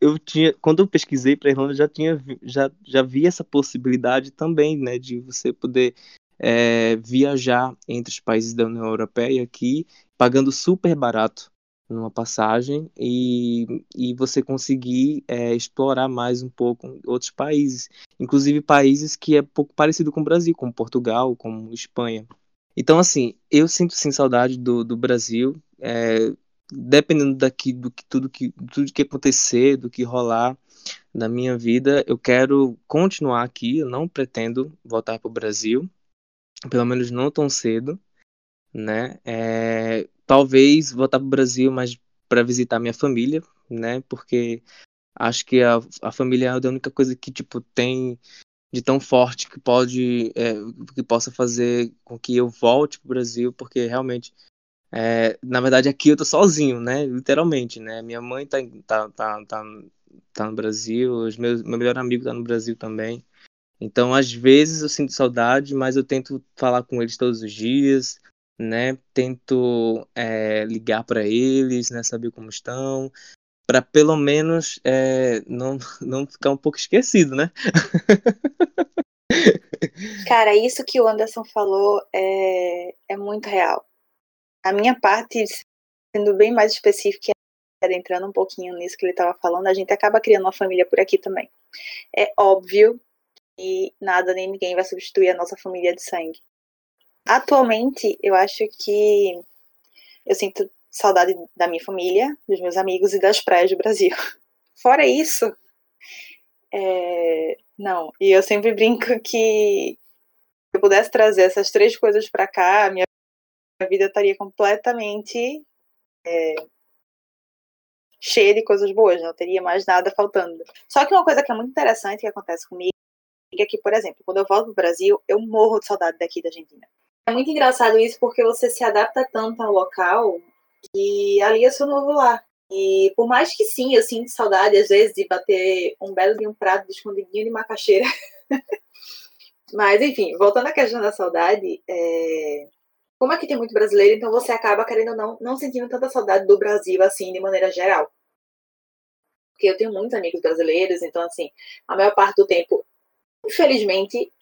Eu, tinha. Quando eu pesquisei pra Irlanda, já tinha já, já vi essa possibilidade também, né? De você poder é, viajar entre os países da União Europeia aqui, pagando super barato numa passagem e, e você conseguir é, explorar mais um pouco outros países, inclusive países que é pouco parecido com o Brasil, como Portugal, como Espanha. Então, assim, eu sinto sim saudade do, do Brasil, é, dependendo daqui do que tudo que tudo que acontecer, do que rolar na minha vida, eu quero continuar aqui, eu não pretendo voltar para o Brasil, pelo menos não tão cedo, né? É, talvez voltar para o Brasil, mas para visitar minha família, né? Porque acho que a, a família é a única coisa que tipo tem de tão forte que pode é, que possa fazer com que eu volte para o Brasil, porque realmente é, na verdade aqui eu tô sozinho, né? Literalmente, né? Minha mãe tá, tá, tá, tá, tá no Brasil, os meus, meu melhor amigo tá no Brasil também. Então, às vezes eu sinto saudade, mas eu tento falar com eles todos os dias, né? Tento é, ligar para eles, né? Saber como estão, para pelo menos é, não, não ficar um pouco esquecido, né? <laughs> Cara, isso que o Anderson falou é, é muito real. A minha parte, sendo bem mais específica, entrando um pouquinho nisso que ele estava falando, a gente acaba criando uma família por aqui também. É óbvio que nada nem ninguém vai substituir a nossa família de sangue. Atualmente, eu acho que eu sinto saudade da minha família, dos meus amigos e das praias do Brasil. <laughs> Fora isso, é, não. E eu sempre brinco que se eu pudesse trazer essas três coisas para cá, minha vida estaria completamente é, cheia de coisas boas, não teria mais nada faltando. Só que uma coisa que é muito interessante que acontece comigo é que, por exemplo, quando eu volto pro Brasil, eu morro de saudade daqui da Argentina. É muito engraçado isso porque você se adapta tanto ao local que ali é seu novo lar. E por mais que sim, eu sinto saudade às vezes de bater um belo de um prato de escondidinho de macaxeira. <laughs> Mas, enfim, voltando à questão da saudade, é... como aqui tem muito brasileiro, então você acaba, querendo ou não, não sentindo tanta saudade do Brasil, assim, de maneira geral. Porque eu tenho muitos amigos brasileiros, então, assim, a maior parte do tempo, infelizmente,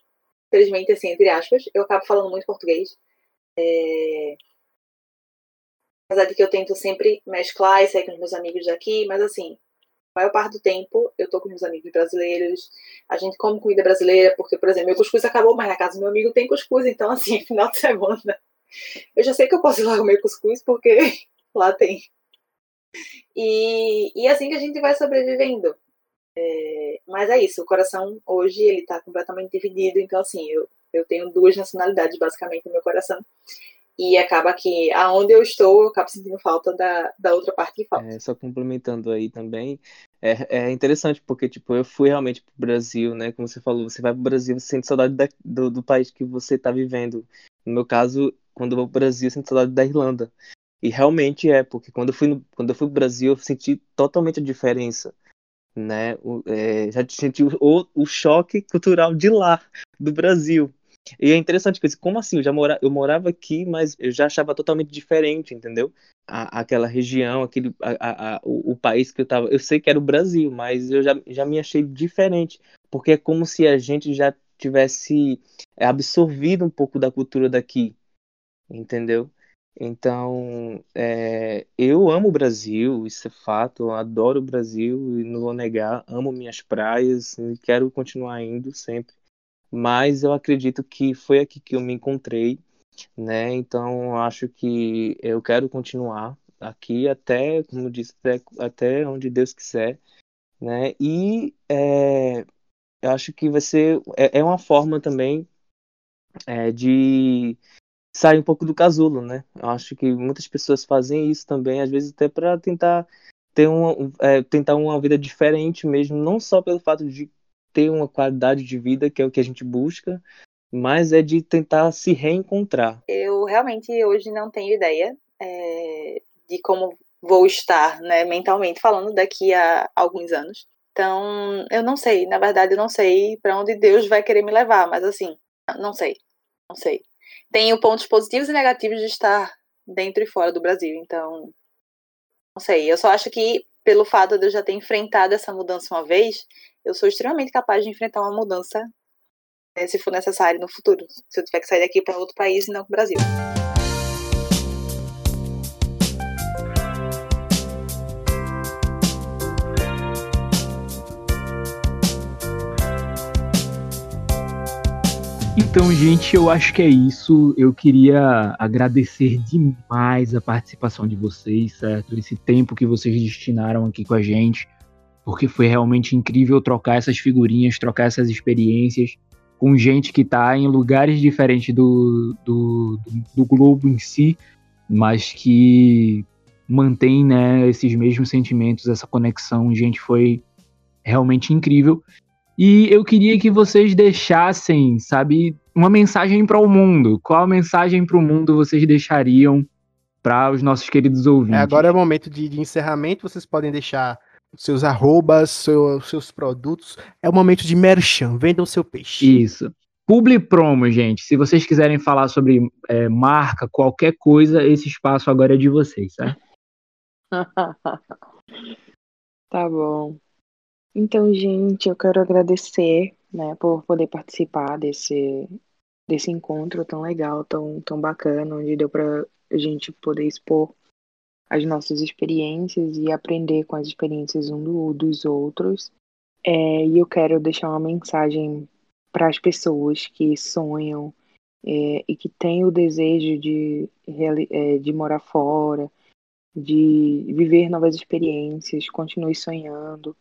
infelizmente, assim, entre aspas, eu acabo falando muito português. É apesar de que eu tento sempre mesclar e sair com os meus amigos daqui, mas assim, a maior parte do tempo eu tô com meus amigos brasileiros, a gente come comida brasileira, porque, por exemplo, meu cuscuz acabou, mas na casa do meu amigo tem cuscuz, então assim, <laughs> final de semana, eu já sei que eu posso ir lá comer cuscuz, porque <laughs> lá tem. E, e assim que a gente vai sobrevivendo. É, mas é isso, o coração hoje ele tá completamente dividido, então assim, eu, eu tenho duas nacionalidades basicamente no meu coração. E acaba que aonde eu estou, eu acabo sentindo falta da, da outra parte que falta. É, só complementando aí também, é, é interessante porque, tipo, eu fui realmente pro Brasil, né? Como você falou, você vai pro Brasil, você sente saudade da, do, do país que você tá vivendo. No meu caso, quando eu vou pro Brasil, eu sinto saudade da Irlanda. E realmente é, porque quando eu fui, no, quando eu fui pro Brasil, eu senti totalmente a diferença. Né? O, é, já senti o, o choque cultural de lá, do Brasil. E é interessante, porque como assim? Eu já mora, eu morava aqui, mas eu já achava totalmente diferente, entendeu? A, aquela região, aquele, a, a, o, o, país que eu tava. Eu sei que era o Brasil, mas eu já, já me achei diferente. Porque é como se a gente já tivesse é, absorvido um pouco da cultura daqui, entendeu? Então, é, eu amo o Brasil, isso é fato, adoro o Brasil e não vou negar, amo minhas praias e quero continuar indo sempre mas eu acredito que foi aqui que eu me encontrei, né? Então acho que eu quero continuar aqui até, como disse, até, até onde Deus quiser, né? E é, eu acho que vai ser é, é uma forma também é, de sair um pouco do casulo, né? Eu acho que muitas pessoas fazem isso também, às vezes até para tentar ter uma, é, tentar uma vida diferente mesmo, não só pelo fato de ter uma qualidade de vida, que é o que a gente busca, mas é de tentar se reencontrar. Eu realmente hoje não tenho ideia é, de como vou estar, né, mentalmente falando, daqui a alguns anos. Então, eu não sei, na verdade, eu não sei para onde Deus vai querer me levar, mas assim, não sei, não sei. Tenho pontos positivos e negativos de estar dentro e fora do Brasil, então, não sei. Eu só acho que pelo fato de eu já ter enfrentado essa mudança uma vez, eu sou extremamente capaz de enfrentar uma mudança né, se for necessário no futuro, se eu tiver que sair daqui para outro país e não para o Brasil. Então, gente, eu acho que é isso. Eu queria agradecer demais a participação de vocês, certo? Esse tempo que vocês destinaram aqui com a gente porque foi realmente incrível trocar essas figurinhas, trocar essas experiências com gente que está em lugares diferentes do, do, do, globo em si, mas que mantém né, esses mesmos sentimentos, essa conexão. Gente, foi realmente incrível. E eu queria que vocês deixassem, sabe, uma mensagem para o mundo. Qual mensagem para o mundo vocês deixariam para os nossos queridos ouvintes? É, agora é o momento de, de encerramento. Vocês podem deixar seus arrobas, seu, seus produtos. É o momento de merchan, vendam seu peixe. Isso. Publi promo, gente. Se vocês quiserem falar sobre é, marca, qualquer coisa, esse espaço agora é de vocês, certo? <laughs> tá bom. Então, gente, eu quero agradecer, né, por poder participar desse, desse encontro tão legal, tão, tão bacana, onde deu pra gente poder expor as nossas experiências e aprender com as experiências um do, dos outros. É, e eu quero deixar uma mensagem para as pessoas que sonham é, e que têm o desejo de, é, de morar fora, de viver novas experiências, continue sonhando,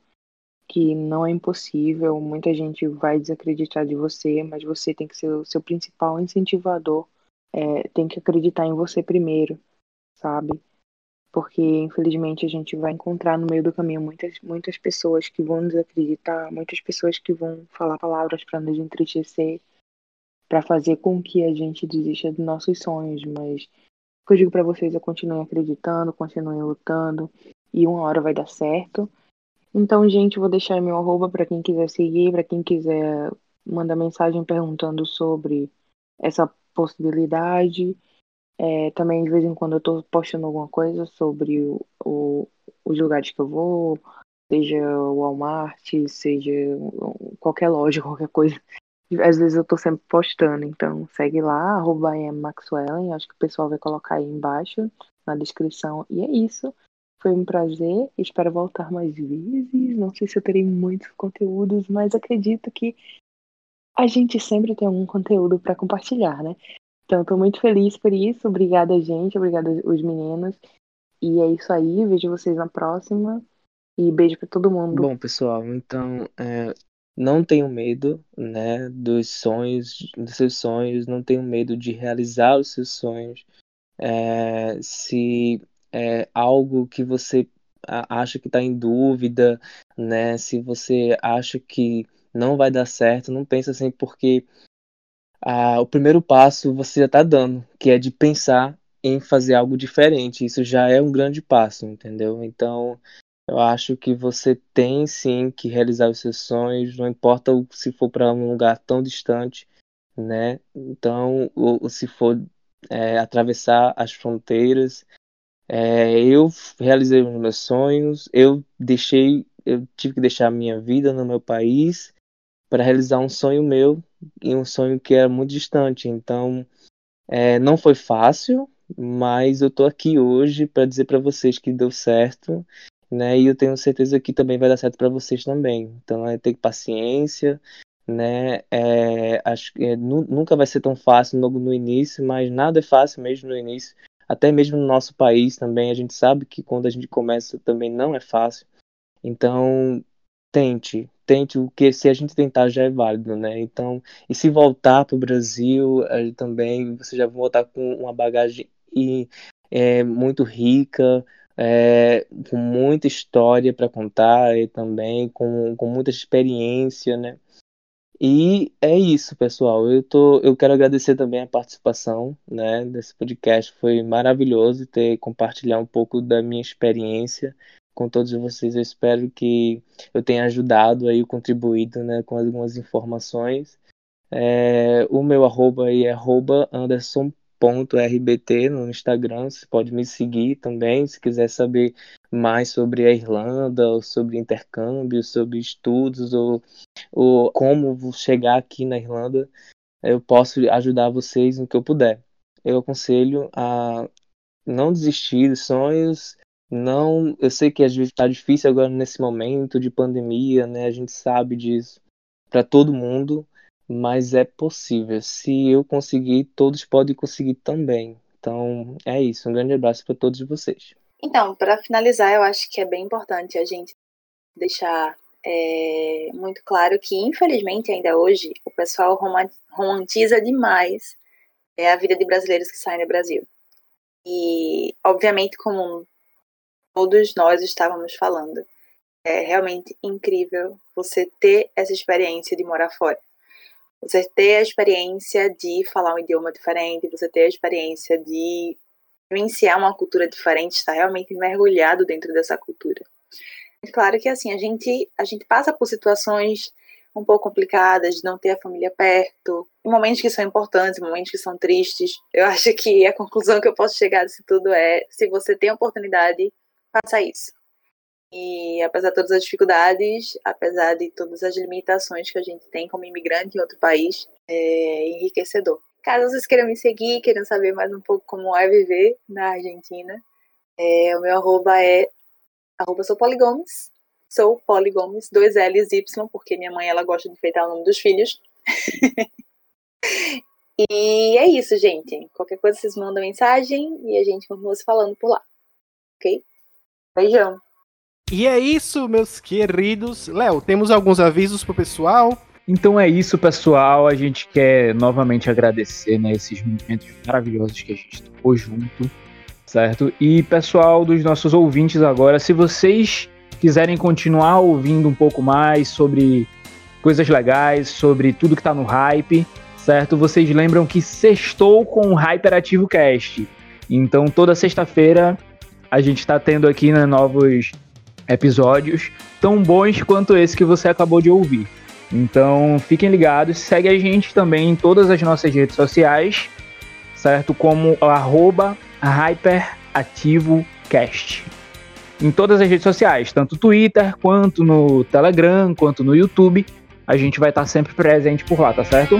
que não é impossível, muita gente vai desacreditar de você, mas você tem que ser o seu principal incentivador, é, tem que acreditar em você primeiro, sabe? Porque infelizmente a gente vai encontrar no meio do caminho muitas, muitas pessoas que vão desacreditar, muitas pessoas que vão falar palavras para nos entristecer, para fazer com que a gente desista dos nossos sonhos, mas o que eu digo para vocês é continuem acreditando, continuem lutando e uma hora vai dar certo. Então, gente, vou deixar meu arroba para quem quiser seguir, para quem quiser mandar mensagem perguntando sobre essa possibilidade. É, também, de vez em quando, eu estou postando alguma coisa sobre o, o, os lugares que eu vou, seja o Walmart, seja qualquer loja, <laughs> qualquer coisa. Às vezes eu estou sempre postando, então segue lá, arroba Maxwellen, acho que o pessoal vai colocar aí embaixo na descrição. E é isso. Foi um prazer, espero voltar mais vezes. Não sei se eu terei muitos conteúdos, mas acredito que a gente sempre tem algum conteúdo para compartilhar, né? Então, estou muito feliz por isso. Obrigada, gente. Obrigada, os meninos. E é isso aí. Vejo vocês na próxima. E beijo para todo mundo. Bom, pessoal, então é, não tenham medo, né, dos sonhos, dos seus sonhos. Não tenham medo de realizar os seus sonhos. É, se é algo que você acha que está em dúvida, né? Se você acha que não vai dar certo, não pensa assim, porque ah, o primeiro passo você já está dando, que é de pensar em fazer algo diferente. Isso já é um grande passo, entendeu? Então, eu acho que você tem sim que realizar os seus sonhos, não importa se for para um lugar tão distante, né? Então, ou, ou se for é, atravessar as fronteiras, é, eu realizei os meus sonhos, eu deixei, eu tive que deixar a minha vida no meu país para realizar um sonho meu e um sonho que era muito distante. Então, é, não foi fácil, mas eu tô aqui hoje para dizer para vocês que deu certo, né? E eu tenho certeza que também vai dar certo para vocês também. Então, é ter paciência, né? É, acho que é, nunca vai ser tão fácil logo no início, mas nada é fácil mesmo no início até mesmo no nosso país também, a gente sabe que quando a gente começa também não é fácil. Então, tente, tente o que se a gente tentar já é válido, né? Então, e se voltar para o Brasil eh, também, você já voltar com uma bagagem e, é, muito rica, é, com muita história para contar e também com, com muita experiência, né? E é isso, pessoal. Eu, tô, eu quero agradecer também a participação né, desse podcast. Foi maravilhoso ter compartilhar um pouco da minha experiência com todos vocês. Eu espero que eu tenha ajudado aí, contribuído né, com algumas informações. É, o meu arroba aí é arroba Anderson .rbt no Instagram, você pode me seguir também, se quiser saber mais sobre a Irlanda, ou sobre intercâmbio, sobre estudos, ou, ou como chegar aqui na Irlanda, eu posso ajudar vocês no que eu puder. Eu aconselho a não desistir dos sonhos, não, eu sei que às vezes está difícil agora nesse momento de pandemia, né? A gente sabe disso para todo mundo, mas é possível. Se eu conseguir, todos podem conseguir também. Então, é isso. Um grande abraço para todos vocês. Então, para finalizar, eu acho que é bem importante a gente deixar é, muito claro que, infelizmente, ainda hoje, o pessoal romantiza demais é, a vida de brasileiros que saem do Brasil. E, obviamente, como todos nós estávamos falando, é realmente incrível você ter essa experiência de morar fora. Você ter a experiência de falar um idioma diferente, você ter a experiência de vivenciar uma cultura diferente, estar realmente mergulhado dentro dessa cultura. É claro que assim, a gente, a gente passa por situações um pouco complicadas, de não ter a família perto, momentos que são importantes, momentos que são tristes. Eu acho que a conclusão que eu posso chegar disso tudo é: se você tem a oportunidade, faça isso. E apesar de todas as dificuldades, apesar de todas as limitações que a gente tem como imigrante em outro país, é enriquecedor. Caso vocês queiram me seguir, queiram saber mais um pouco como é viver na Argentina, é, o meu arroba é arroba sou Poligomes, sou Poligomes, dois L's Y, porque minha mãe ela gosta de enfeitar o nome dos filhos. <laughs> e é isso, gente. Qualquer coisa vocês mandam mensagem e a gente continua se falando por lá. Ok? Beijão. E é isso, meus queridos. Léo, temos alguns avisos pro pessoal. Então é isso, pessoal. A gente quer novamente agradecer né, esses momentos maravilhosos que a gente tocou junto, certo? E pessoal dos nossos ouvintes agora, se vocês quiserem continuar ouvindo um pouco mais sobre coisas legais, sobre tudo que tá no hype, certo? Vocês lembram que sextou com o Hyperativo Cast. Então toda sexta-feira a gente está tendo aqui né, novos episódios tão bons quanto esse que você acabou de ouvir. Então fiquem ligados, segue a gente também em todas as nossas redes sociais, certo? Como arroba HyperativoCast. Em todas as redes sociais, tanto Twitter, quanto no Telegram, quanto no YouTube, a gente vai estar sempre presente por lá, tá certo?